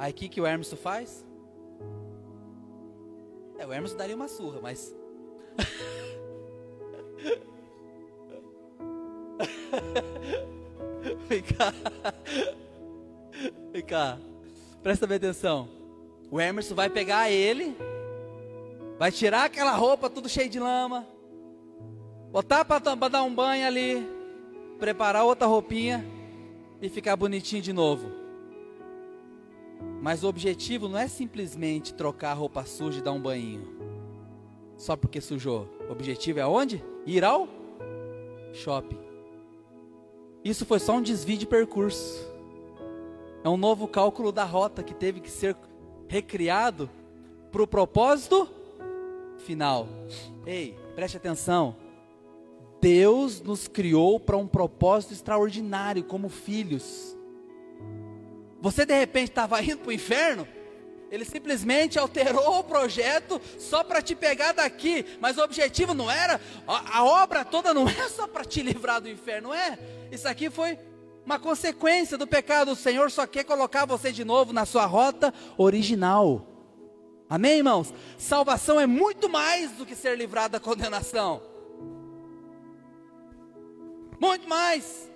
Speaker 1: Aí o que, que o Hermes faz? É, o Hermes daria uma surra, mas. cá. Vem cá. Presta bem atenção. O Emerson vai pegar ele, vai tirar aquela roupa tudo cheio de lama, botar para dar um banho ali, preparar outra roupinha e ficar bonitinho de novo. Mas o objetivo não é simplesmente trocar a roupa suja e dar um banho. Só porque sujou. O objetivo é onde? Ir ao shopping. Isso foi só um desvio de percurso. É um novo cálculo da rota que teve que ser recriado para o propósito final. Ei, preste atenção. Deus nos criou para um propósito extraordinário como filhos. Você de repente estava indo para o inferno, ele simplesmente alterou o projeto só para te pegar daqui, mas o objetivo não era, a, a obra toda não é só para te livrar do inferno, não é? Isso aqui foi uma consequência do pecado. O Senhor só quer colocar você de novo na sua rota original. Amém, irmãos? Salvação é muito mais do que ser livrado da condenação. Muito mais.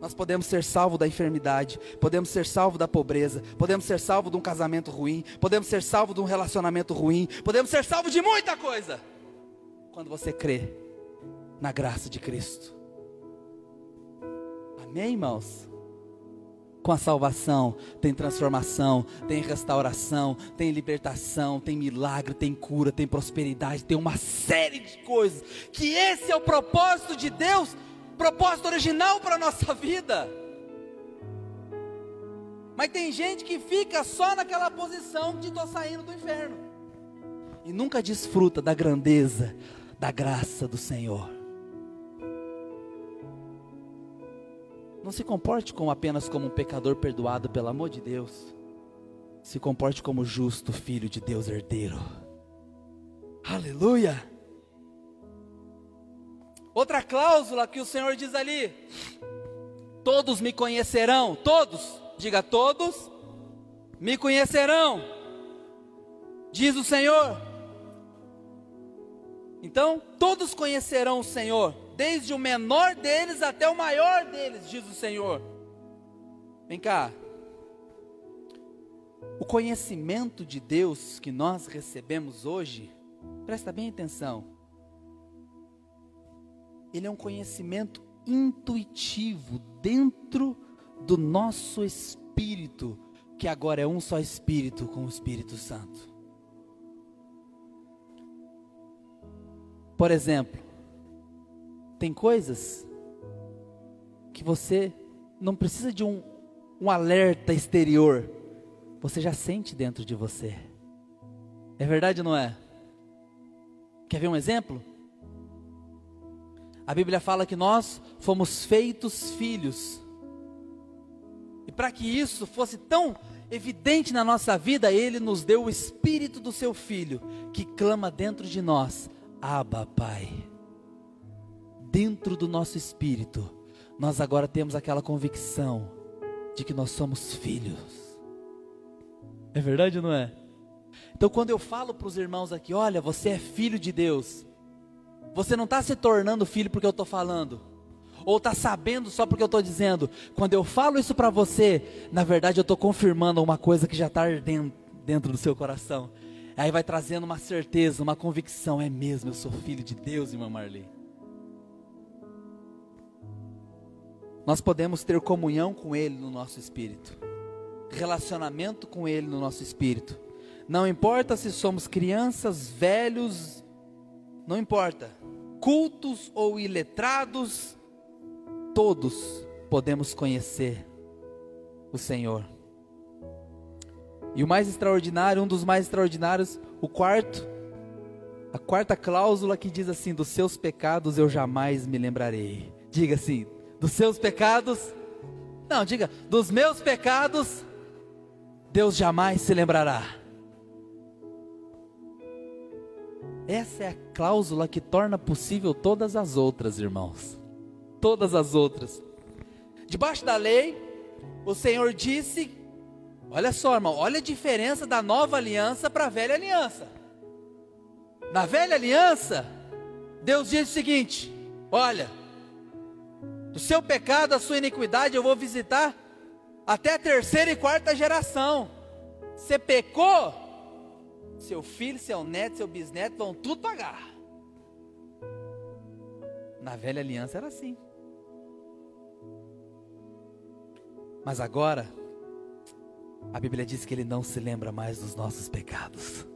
Speaker 1: Nós podemos ser salvos da enfermidade, podemos ser salvos da pobreza, podemos ser salvos de um casamento ruim, podemos ser salvos de um relacionamento ruim, podemos ser salvos de muita coisa. Quando você crê na graça de Cristo. Amém, irmãos? Com a salvação tem transformação, tem restauração, tem libertação, tem milagre, tem cura, tem prosperidade, tem uma série de coisas. Que esse é o propósito de Deus, propósito original para a nossa vida. Mas tem gente que fica só naquela posição de estou saindo do inferno. E nunca desfruta da grandeza, da graça do Senhor. Não se comporte como apenas como um pecador perdoado, pelo amor de Deus. Se comporte como justo filho de Deus herdeiro. Aleluia! Outra cláusula que o Senhor diz ali: Todos me conhecerão, todos, diga todos, me conhecerão, diz o Senhor. Então, todos conhecerão o Senhor, desde o menor deles até o maior deles, diz o Senhor. Vem cá. O conhecimento de Deus que nós recebemos hoje, presta bem atenção, ele é um conhecimento intuitivo dentro do nosso espírito, que agora é um só espírito com o Espírito Santo. Por exemplo, tem coisas que você não precisa de um, um alerta exterior, você já sente dentro de você. É verdade ou não é? Quer ver um exemplo? A Bíblia fala que nós fomos feitos filhos. E para que isso fosse tão evidente na nossa vida, Ele nos deu o Espírito do Seu Filho, que clama dentro de nós: Abba, Pai. Dentro do nosso espírito, nós agora temos aquela convicção de que nós somos filhos. É verdade ou não é? Então, quando eu falo para os irmãos aqui, olha, você é filho de Deus, você não está se tornando filho porque eu estou falando, ou está sabendo só porque eu estou dizendo. Quando eu falo isso para você, na verdade eu estou confirmando uma coisa que já está ardendo dentro do seu coração. Aí vai trazendo uma certeza, uma convicção. É mesmo, eu sou filho de Deus, irmã Marli. Nós podemos ter comunhão com Ele no nosso espírito, relacionamento com Ele no nosso espírito. Não importa se somos crianças, velhos, não importa, cultos ou iletrados, todos podemos conhecer o Senhor. E o mais extraordinário, um dos mais extraordinários, o quarto, a quarta cláusula que diz assim: dos seus pecados eu jamais me lembrarei. Diga assim: dos seus pecados, não, diga, dos meus pecados, Deus jamais se lembrará. Essa é a cláusula que torna possível todas as outras, irmãos. Todas as outras. Debaixo da lei, o Senhor disse: olha só, irmão, olha a diferença da nova aliança para a velha aliança. Na velha aliança, Deus diz o seguinte: olha, do seu pecado, a sua iniquidade, eu vou visitar até a terceira e quarta geração. Você pecou, seu filho, seu neto, seu bisneto vão tudo pagar. Na velha aliança era assim. Mas agora, a Bíblia diz que Ele não se lembra mais dos nossos pecados.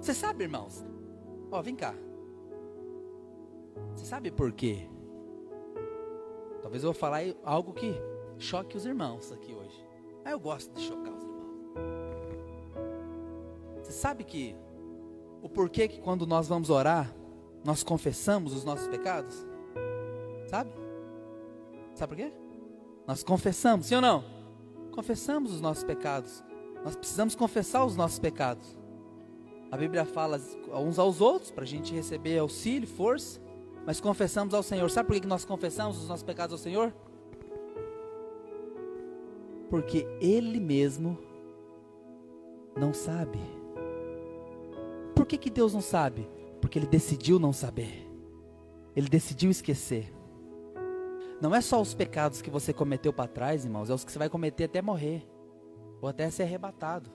Speaker 1: Você sabe, irmãos? Ó, vem cá. Você sabe por quê? Talvez eu vou falar algo que choque os irmãos aqui hoje. Ah, eu gosto de chocar os. Você sabe que o porquê que quando nós vamos orar, nós confessamos os nossos pecados? Sabe? Sabe por quê? Nós confessamos, sim ou não? Confessamos os nossos pecados. Nós precisamos confessar os nossos pecados. A Bíblia fala uns aos outros para a gente receber auxílio, força, mas confessamos ao Senhor. Sabe por que nós confessamos os nossos pecados ao Senhor? Porque Ele mesmo não sabe. Por que, que Deus não sabe? Porque Ele decidiu não saber. Ele decidiu esquecer. Não é só os pecados que você cometeu para trás, irmãos, é os que você vai cometer até morrer, ou até ser arrebatado.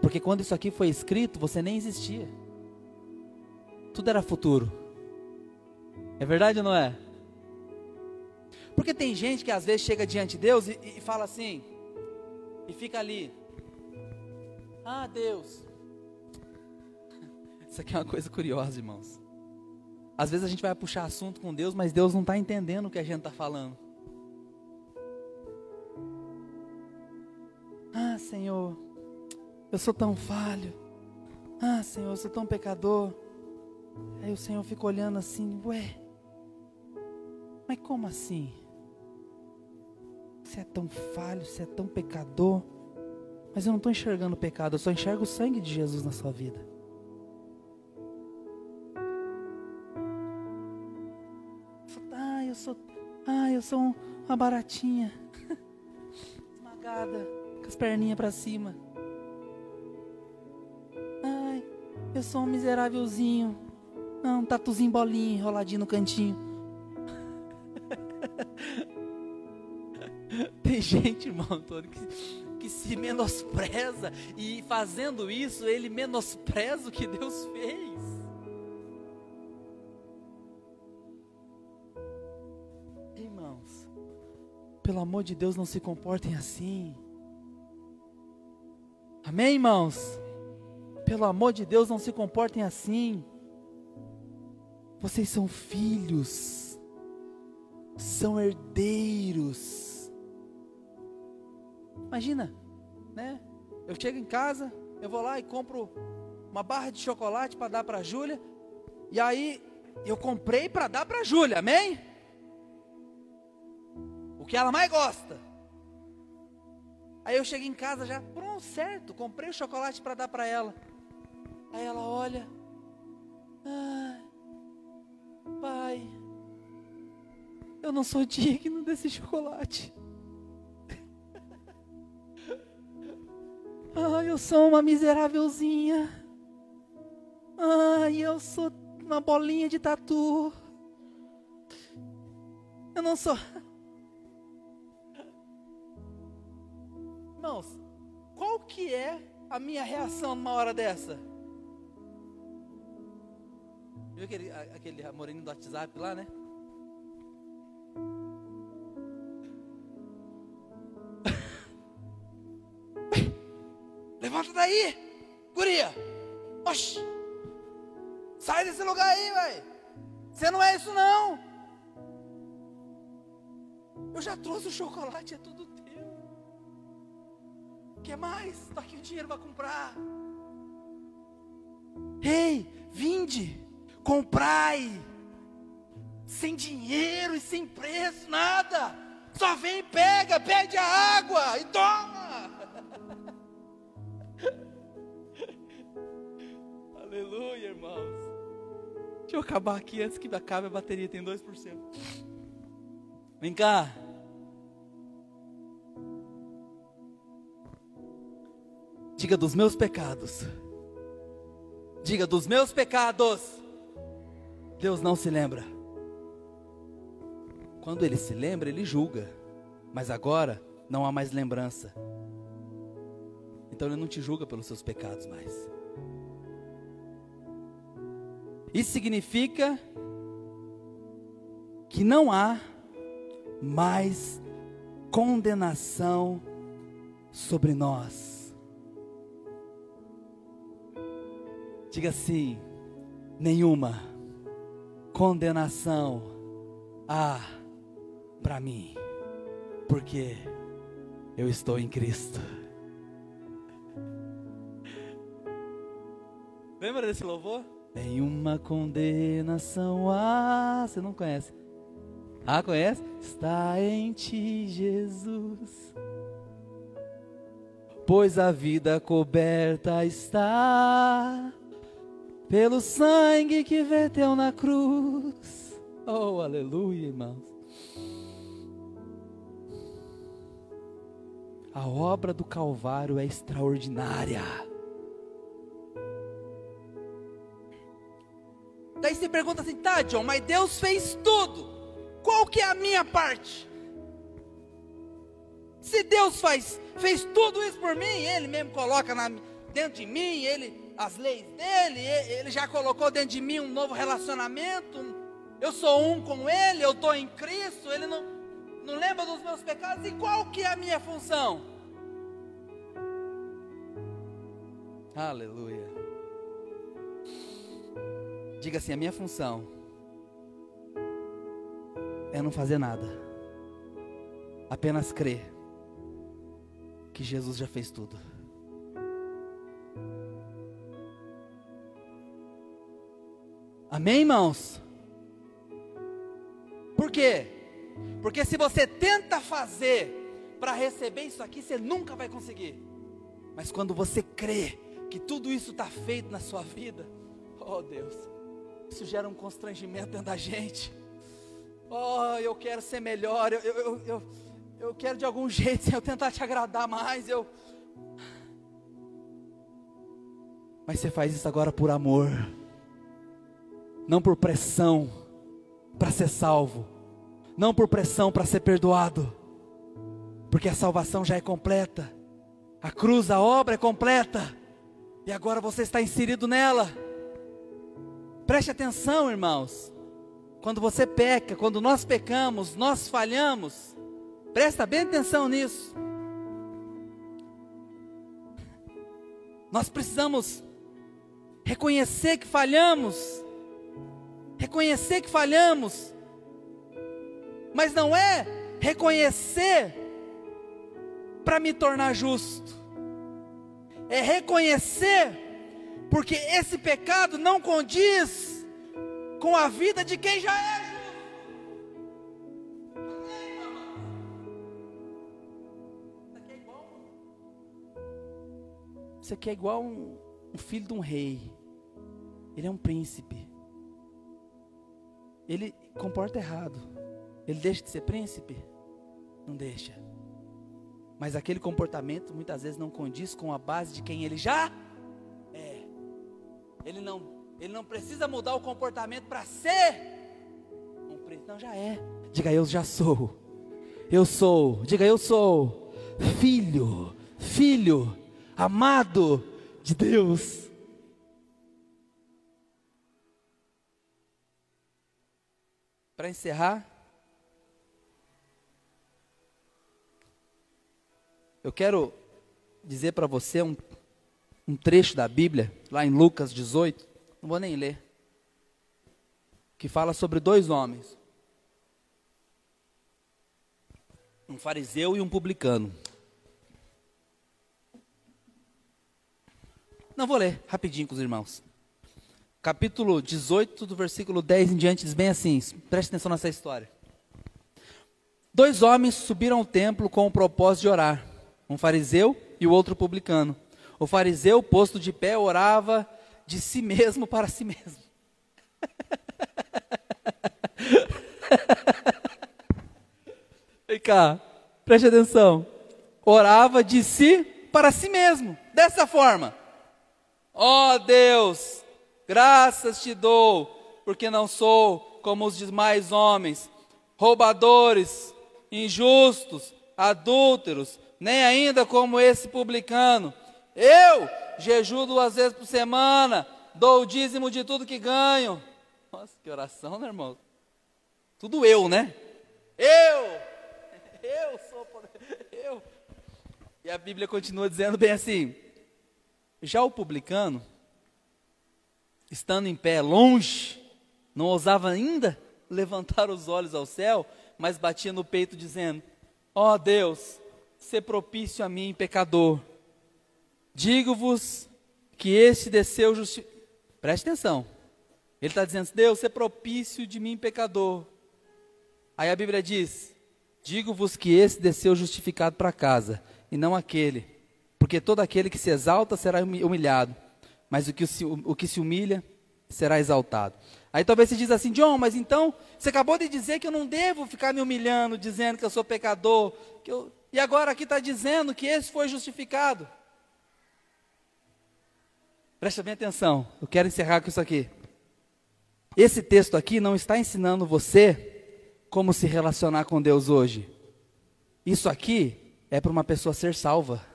Speaker 1: Porque quando isso aqui foi escrito, você nem existia. Tudo era futuro. É verdade ou não é? Porque tem gente que às vezes chega diante de Deus e, e fala assim, e fica ali: Ah, Deus, isso aqui é uma coisa curiosa, irmãos. Às vezes a gente vai puxar assunto com Deus, mas Deus não está entendendo o que a gente está falando. Ah, Senhor, eu sou tão falho. Ah, Senhor, eu sou tão pecador. Aí o Senhor fica olhando assim, ué, mas como assim? Você é tão falho, você é tão pecador, mas eu não estou enxergando o pecado, eu só enxergo o sangue de Jesus na sua vida. Eu sou uma baratinha, esmagada, com as perninhas para cima. Ai, eu sou um miserávelzinho, um tatuzinho bolinho enroladinho no cantinho. Tem gente, irmão Antônio, que, que se menospreza e fazendo isso, ele menospreza o que Deus fez. Pelo amor de Deus, não se comportem assim. Amém, irmãos? Pelo amor de Deus, não se comportem assim. Vocês são filhos, são herdeiros Imagina, né? Eu chego em casa, eu vou lá e compro uma barra de chocolate para dar para a Júlia. E aí eu comprei para dar para a Júlia, amém? O que ela mais gosta. Aí eu cheguei em casa já, pronto, certo, comprei o chocolate para dar para ela. Aí ela olha, ah, pai, eu não sou digno desse chocolate. Ai, eu sou uma miserávelzinha. Ai, eu sou uma bolinha de tatu. Eu não sou. Irmãos, qual que é a minha reação numa hora dessa? Viu aquele, aquele moreninho do WhatsApp lá, né? Levanta daí, guria. Oxi. Sai desse lugar aí, velho. Você não é isso não. Eu já trouxe o chocolate, é tudo. Quer mais? Está aqui o dinheiro para comprar. Ei, vinde, comprai. Sem dinheiro e sem preço, nada. Só vem, pega, pede a água e toma. Aleluia, irmãos. Deixa eu acabar aqui antes que acabe a bateria, tem 2%. Vem cá. Diga dos meus pecados. Diga dos meus pecados. Deus não se lembra. Quando ele se lembra, ele julga. Mas agora não há mais lembrança. Então ele não te julga pelos seus pecados mais. Isso significa que não há mais condenação sobre nós. Diga assim: nenhuma condenação há para mim, porque eu estou em Cristo. Lembra desse louvor? Nenhuma condenação ah, Você não conhece? Ah, conhece? Está em ti, Jesus. Pois a vida coberta está pelo sangue que verteu na cruz. Oh, aleluia, irmãos. A obra do Calvário é extraordinária. Daí você pergunta assim, tá, John, mas Deus fez tudo. Qual que é a minha parte? Se Deus faz, fez tudo isso por mim, Ele mesmo coloca na, dentro de mim, Ele, as leis dele, Ele já colocou dentro de mim um novo relacionamento. Eu sou um com Ele, eu estou em Cristo, Ele não, não lembra dos meus pecados. E qual que é a minha função? Aleluia. Diga assim: a minha função é não fazer nada, apenas crer que Jesus já fez tudo. Amém, irmãos? Por quê? Porque se você tenta fazer para receber isso aqui, você nunca vai conseguir. Mas quando você crê que tudo isso está feito na sua vida, oh Deus, isso gera um constrangimento dentro da gente. Oh, eu quero ser melhor, eu, eu, eu, eu quero de algum jeito, Senhor, tentar te agradar mais. Eu... Mas você faz isso agora por amor, não por pressão para ser salvo, não por pressão para ser perdoado, porque a salvação já é completa, a cruz, a obra é completa, e agora você está inserido nela. Preste atenção, irmãos. Quando você peca, quando nós pecamos, nós falhamos. Presta bem atenção nisso. Nós precisamos reconhecer que falhamos. Reconhecer que falhamos. Mas não é reconhecer para me tornar justo. É reconhecer porque esse pecado não condiz com a vida de quem já é Isso aqui é igual um, um filho de um rei. Ele é um príncipe. Ele comporta errado. Ele deixa de ser príncipe? Não deixa. Mas aquele comportamento muitas vezes não condiz com a base de quem ele já é. Ele não, ele não precisa mudar o comportamento para ser um príncipe. Não, já é. Diga eu já sou. Eu sou. Diga eu sou filho, filho amado de Deus. Para encerrar, eu quero dizer para você um, um trecho da Bíblia, lá em Lucas 18, não vou nem ler, que fala sobre dois homens, um fariseu e um publicano. Não vou ler, rapidinho com os irmãos. Capítulo 18, do versículo 10 em diante, diz bem assim: preste atenção nessa história. Dois homens subiram ao templo com o propósito de orar, um fariseu e o outro publicano. O fariseu, posto de pé, orava de si mesmo para si mesmo. Vem cá, preste atenção. Orava de si para si mesmo, dessa forma. Ó oh Deus, graças te dou, porque não sou como os demais homens, roubadores, injustos, adúlteros, nem ainda como esse publicano. Eu jejuo duas vezes por semana, dou o dízimo de tudo que ganho. Nossa, que oração, né, irmão? Tudo eu, né? Eu, eu sou, eu. E a Bíblia continua dizendo bem assim: já o publicano, estando em pé longe, não ousava ainda levantar os olhos ao céu, mas batia no peito dizendo: Ó oh Deus, se propício a mim, pecador. Digo-vos que este desceu justi... Preste atenção. Ele está dizendo: Deus, se propício de mim, pecador. Aí a Bíblia diz: Digo-vos que esse desceu justificado para casa, e não aquele porque todo aquele que se exalta será humilhado, mas o que se, o que se humilha será exaltado. Aí talvez você diz assim, John, mas então você acabou de dizer que eu não devo ficar me humilhando, dizendo que eu sou pecador, que eu... e agora aqui está dizendo que esse foi justificado. Presta bem atenção, eu quero encerrar com isso aqui. Esse texto aqui não está ensinando você como se relacionar com Deus hoje. Isso aqui é para uma pessoa ser salva.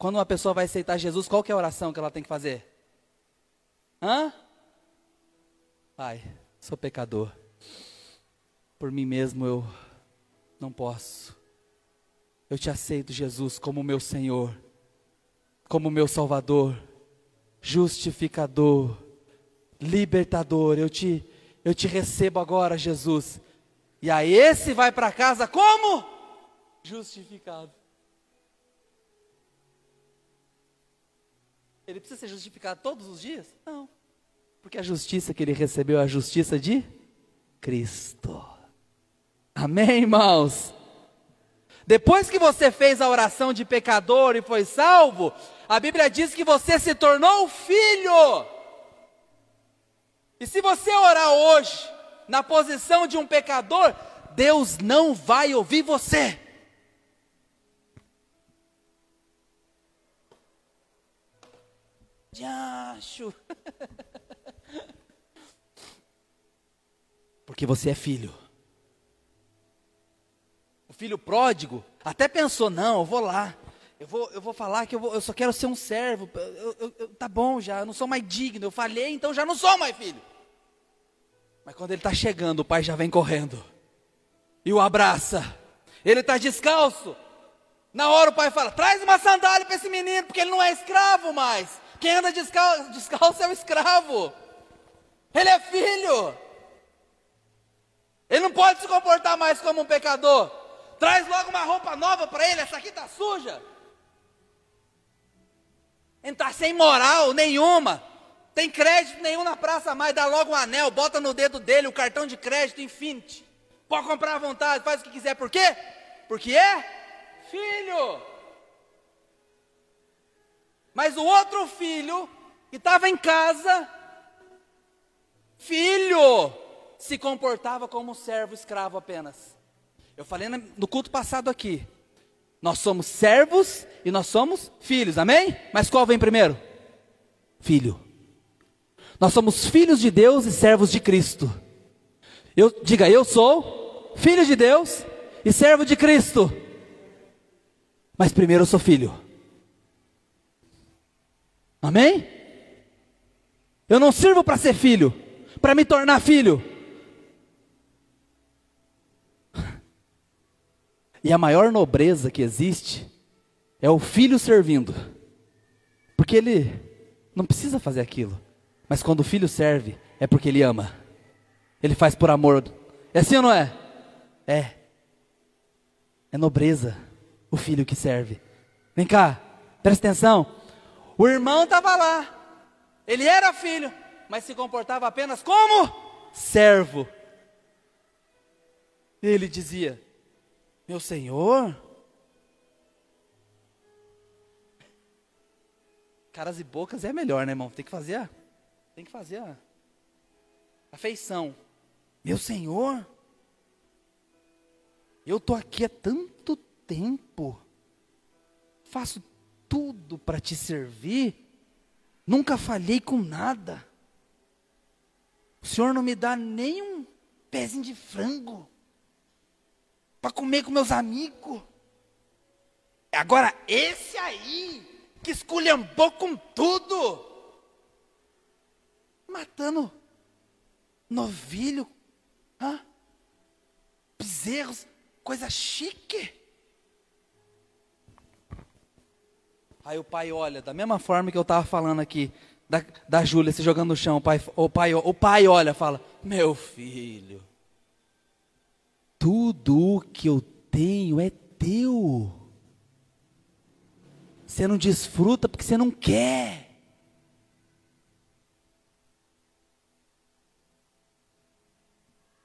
Speaker 1: Quando uma pessoa vai aceitar Jesus, qual é a oração que ela tem que fazer? Hã? Pai, sou pecador. Por mim mesmo eu não posso. Eu te aceito, Jesus, como meu Senhor, como meu Salvador, justificador, libertador. Eu te eu te recebo agora, Jesus. E aí esse vai para casa como? Justificado. Ele precisa ser justificado todos os dias? Não. Porque a justiça que ele recebeu é a justiça de Cristo. Amém, irmãos? Depois que você fez a oração de pecador e foi salvo, a Bíblia diz que você se tornou filho. E se você orar hoje, na posição de um pecador, Deus não vai ouvir você. Diacho. Porque você é filho. O filho pródigo até pensou: não, eu vou lá. Eu vou, eu vou falar que eu, vou, eu só quero ser um servo. Eu, eu, eu, tá bom já, eu não sou mais digno. Eu falhei, então já não sou mais filho. Mas quando ele está chegando, o pai já vem correndo e o abraça. Ele está descalço. Na hora o pai fala: traz uma sandália para esse menino, porque ele não é escravo mais. Quem anda descalço, descalço é o escravo. Ele é filho. Ele não pode se comportar mais como um pecador. Traz logo uma roupa nova para ele, essa aqui está suja. Ele está sem moral nenhuma. Tem crédito nenhum na praça mais. Dá logo um anel, bota no dedo dele o cartão de crédito Infinity. Pode comprar à vontade, faz o que quiser. Por quê? Porque é filho. Mas o outro filho, que estava em casa, filho, se comportava como servo escravo apenas. Eu falei no culto passado aqui. Nós somos servos e nós somos filhos, amém? Mas qual vem primeiro? Filho. Nós somos filhos de Deus e servos de Cristo. Eu diga, eu sou filho de Deus e servo de Cristo. Mas primeiro eu sou filho. Amém? Eu não sirvo para ser filho, para me tornar filho. E a maior nobreza que existe é o filho servindo. Porque ele não precisa fazer aquilo. Mas quando o filho serve, é porque ele ama. Ele faz por amor. É assim ou não é? É. É nobreza o filho que serve. Vem cá, presta atenção. O irmão estava lá. Ele era filho, mas se comportava apenas como servo. Ele dizia: Meu senhor, caras e bocas é melhor, né, irmão? Tem que fazer a, tem que fazer a, feição. Meu senhor, eu tô aqui há tanto tempo, faço tudo para te servir, nunca falhei com nada. O Senhor não me dá nem um pezinho de frango para comer com meus amigos. Agora, esse aí, que esculhambou com tudo, matando novilho, hã? bezerros, coisa chique. Aí o pai olha, da mesma forma que eu estava falando aqui, da, da Júlia se jogando no chão, o pai, o, pai, o pai olha fala: Meu filho, tudo que eu tenho é teu. Você não desfruta porque você não quer.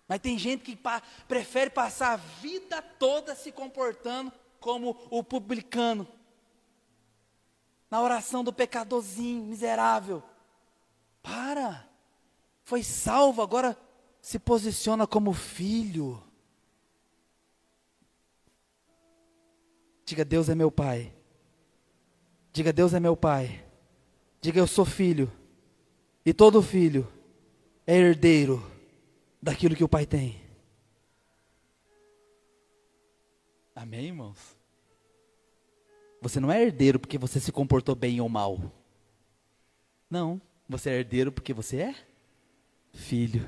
Speaker 1: Mas tem gente que pa prefere passar a vida toda se comportando como o publicano na oração do pecadorzinho miserável. Para! Foi salvo, agora se posiciona como filho. Diga, Deus é meu pai. Diga, Deus é meu pai. Diga, eu sou filho. E todo filho é herdeiro daquilo que o pai tem. Amém, irmãos? Você não é herdeiro porque você se comportou bem ou mal. Não, você é herdeiro porque você é filho.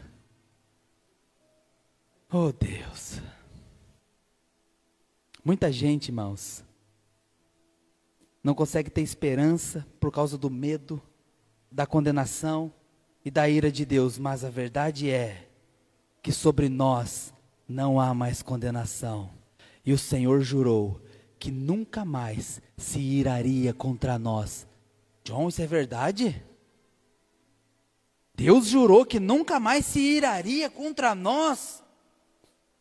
Speaker 1: Oh Deus. Muita gente, irmãos, não consegue ter esperança por causa do medo, da condenação e da ira de Deus, mas a verdade é que sobre nós não há mais condenação. E o Senhor jurou que nunca mais se iraria contra nós. John, isso é verdade? Deus jurou que nunca mais se iraria contra nós.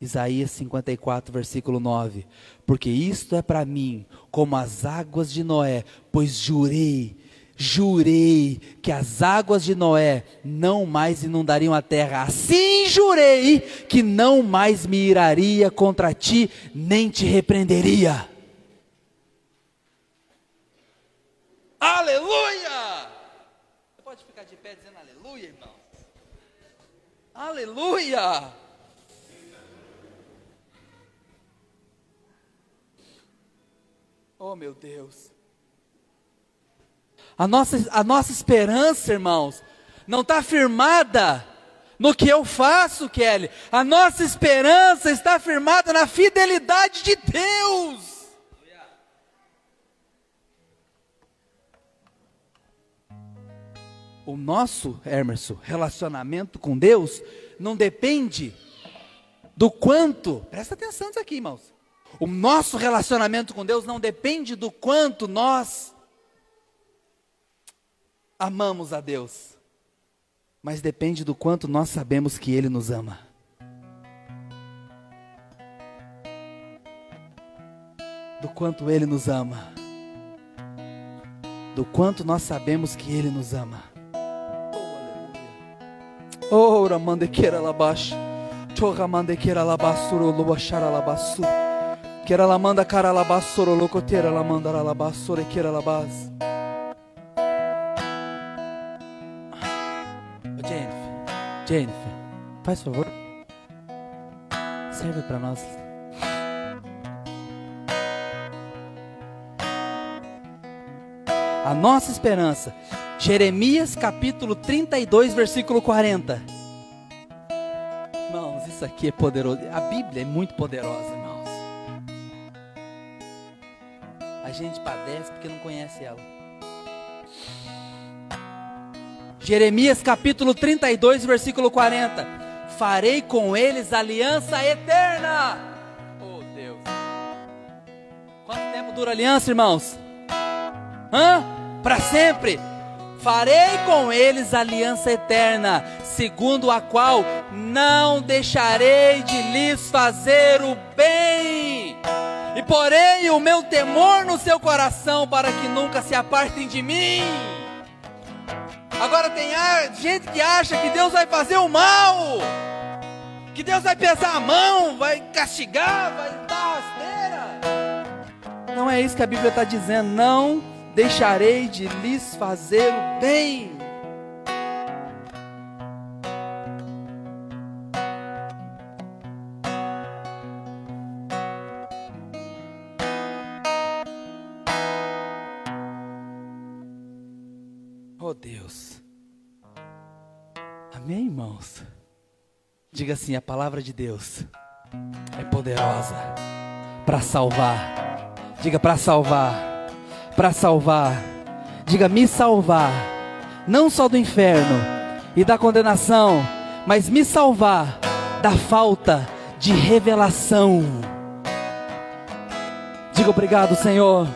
Speaker 1: Isaías 54, versículo 9: Porque isto é para mim como as águas de Noé, pois jurei, Jurei que as águas de Noé não mais inundariam a terra. Assim jurei que não mais me iraria contra ti, nem te repreenderia. Aleluia! Você pode ficar de pé dizendo aleluia, irmão? Aleluia! Oh, meu Deus. A nossa, a nossa esperança, irmãos, não está firmada no que eu faço, Kelly. A nossa esperança está firmada na fidelidade de Deus. O nosso, Emerson, relacionamento com Deus não depende do quanto, presta atenção nisso aqui, irmãos. O nosso relacionamento com Deus não depende do quanto nós amamos a Deus, mas depende do quanto nós sabemos que Ele nos ama. Do quanto Ele nos ama. Do quanto nós sabemos que Ele nos ama. Aleluia. Oh, ramandequeira labash. Choramandequeira labassuro, lubachara labassur. Queira lamanda cara labassoro, locoteira lamanda labassore, queira labas. Jennifer, faz favor. Serve para nós. A nossa esperança. Jeremias capítulo 32, versículo 40. Irmãos, isso aqui é poderoso. A Bíblia é muito poderosa, irmãos. A gente padece porque não conhece ela. Jeremias capítulo 32, versículo 40. Farei com eles aliança eterna. Oh Deus. Quanto tempo dura a aliança, irmãos? Hã? Para sempre. Farei com eles aliança eterna, segundo a qual não deixarei de lhes fazer o bem. E porei o meu temor no seu coração para que nunca se apartem de mim. Agora tem gente que acha que Deus vai fazer o mal, que Deus vai pesar a mão, vai castigar, vai dar rasteira. Não é isso que a Bíblia está dizendo. Não deixarei de lhes fazer o bem. Oh Deus. Amém, irmãos? Diga assim: a palavra de Deus é poderosa para salvar. Diga para salvar, para salvar. Diga me salvar, não só do inferno e da condenação, mas me salvar da falta de revelação. Diga obrigado, Senhor.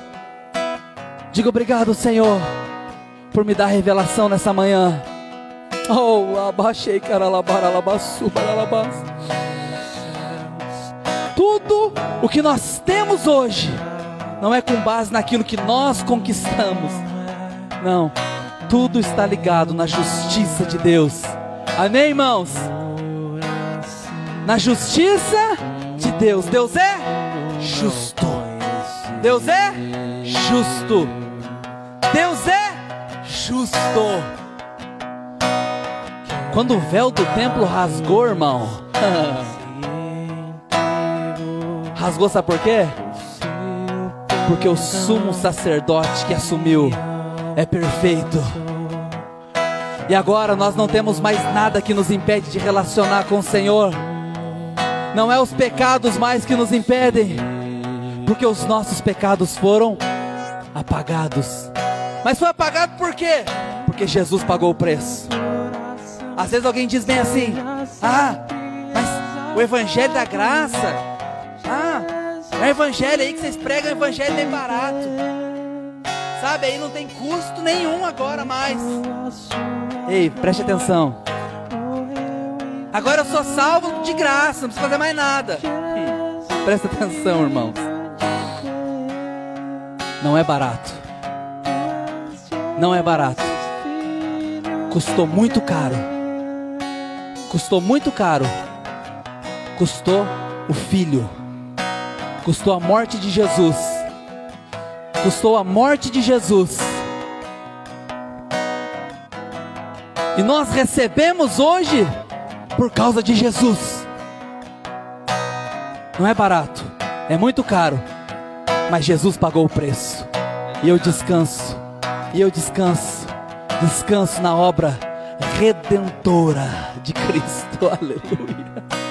Speaker 1: Diga obrigado, Senhor por me dar revelação nessa manhã. Oh, abaixei, caralabaralabaçu, baralabas. Tudo o que nós temos hoje não é com base naquilo que nós conquistamos. Não, tudo está ligado na justiça de Deus. Amém, irmãos? Na justiça de Deus. Deus é justo. Deus é justo. Deus é justo. Quando o véu do templo rasgou, irmão. rasgou, sabe por quê? Porque o sumo sacerdote que assumiu é perfeito. E agora nós não temos mais nada que nos impede de relacionar com o Senhor. Não é os pecados mais que nos impedem, porque os nossos pecados foram apagados. Mas foi apagado por quê? Porque Jesus pagou o preço. Às vezes alguém diz bem assim: Ah, mas o Evangelho da Graça, é Evangelho aí que vocês pregam, Evangelho bem barato. Sabe, aí não tem custo nenhum agora mais. Ei, preste atenção. Agora eu sou salvo de graça, não preciso fazer mais nada. Presta atenção, irmãos. Não é barato Não é barato. Custou muito caro. Custou muito caro. Custou o filho. Custou a morte de Jesus. Custou a morte de Jesus. E nós recebemos hoje por causa de Jesus. Não é barato, é muito caro, mas Jesus pagou o preço. E eu descanso, e eu descanso, descanso na obra redentora de Cristo. Aleluia.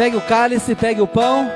Speaker 1: Pegue o cálice, pegue o pão.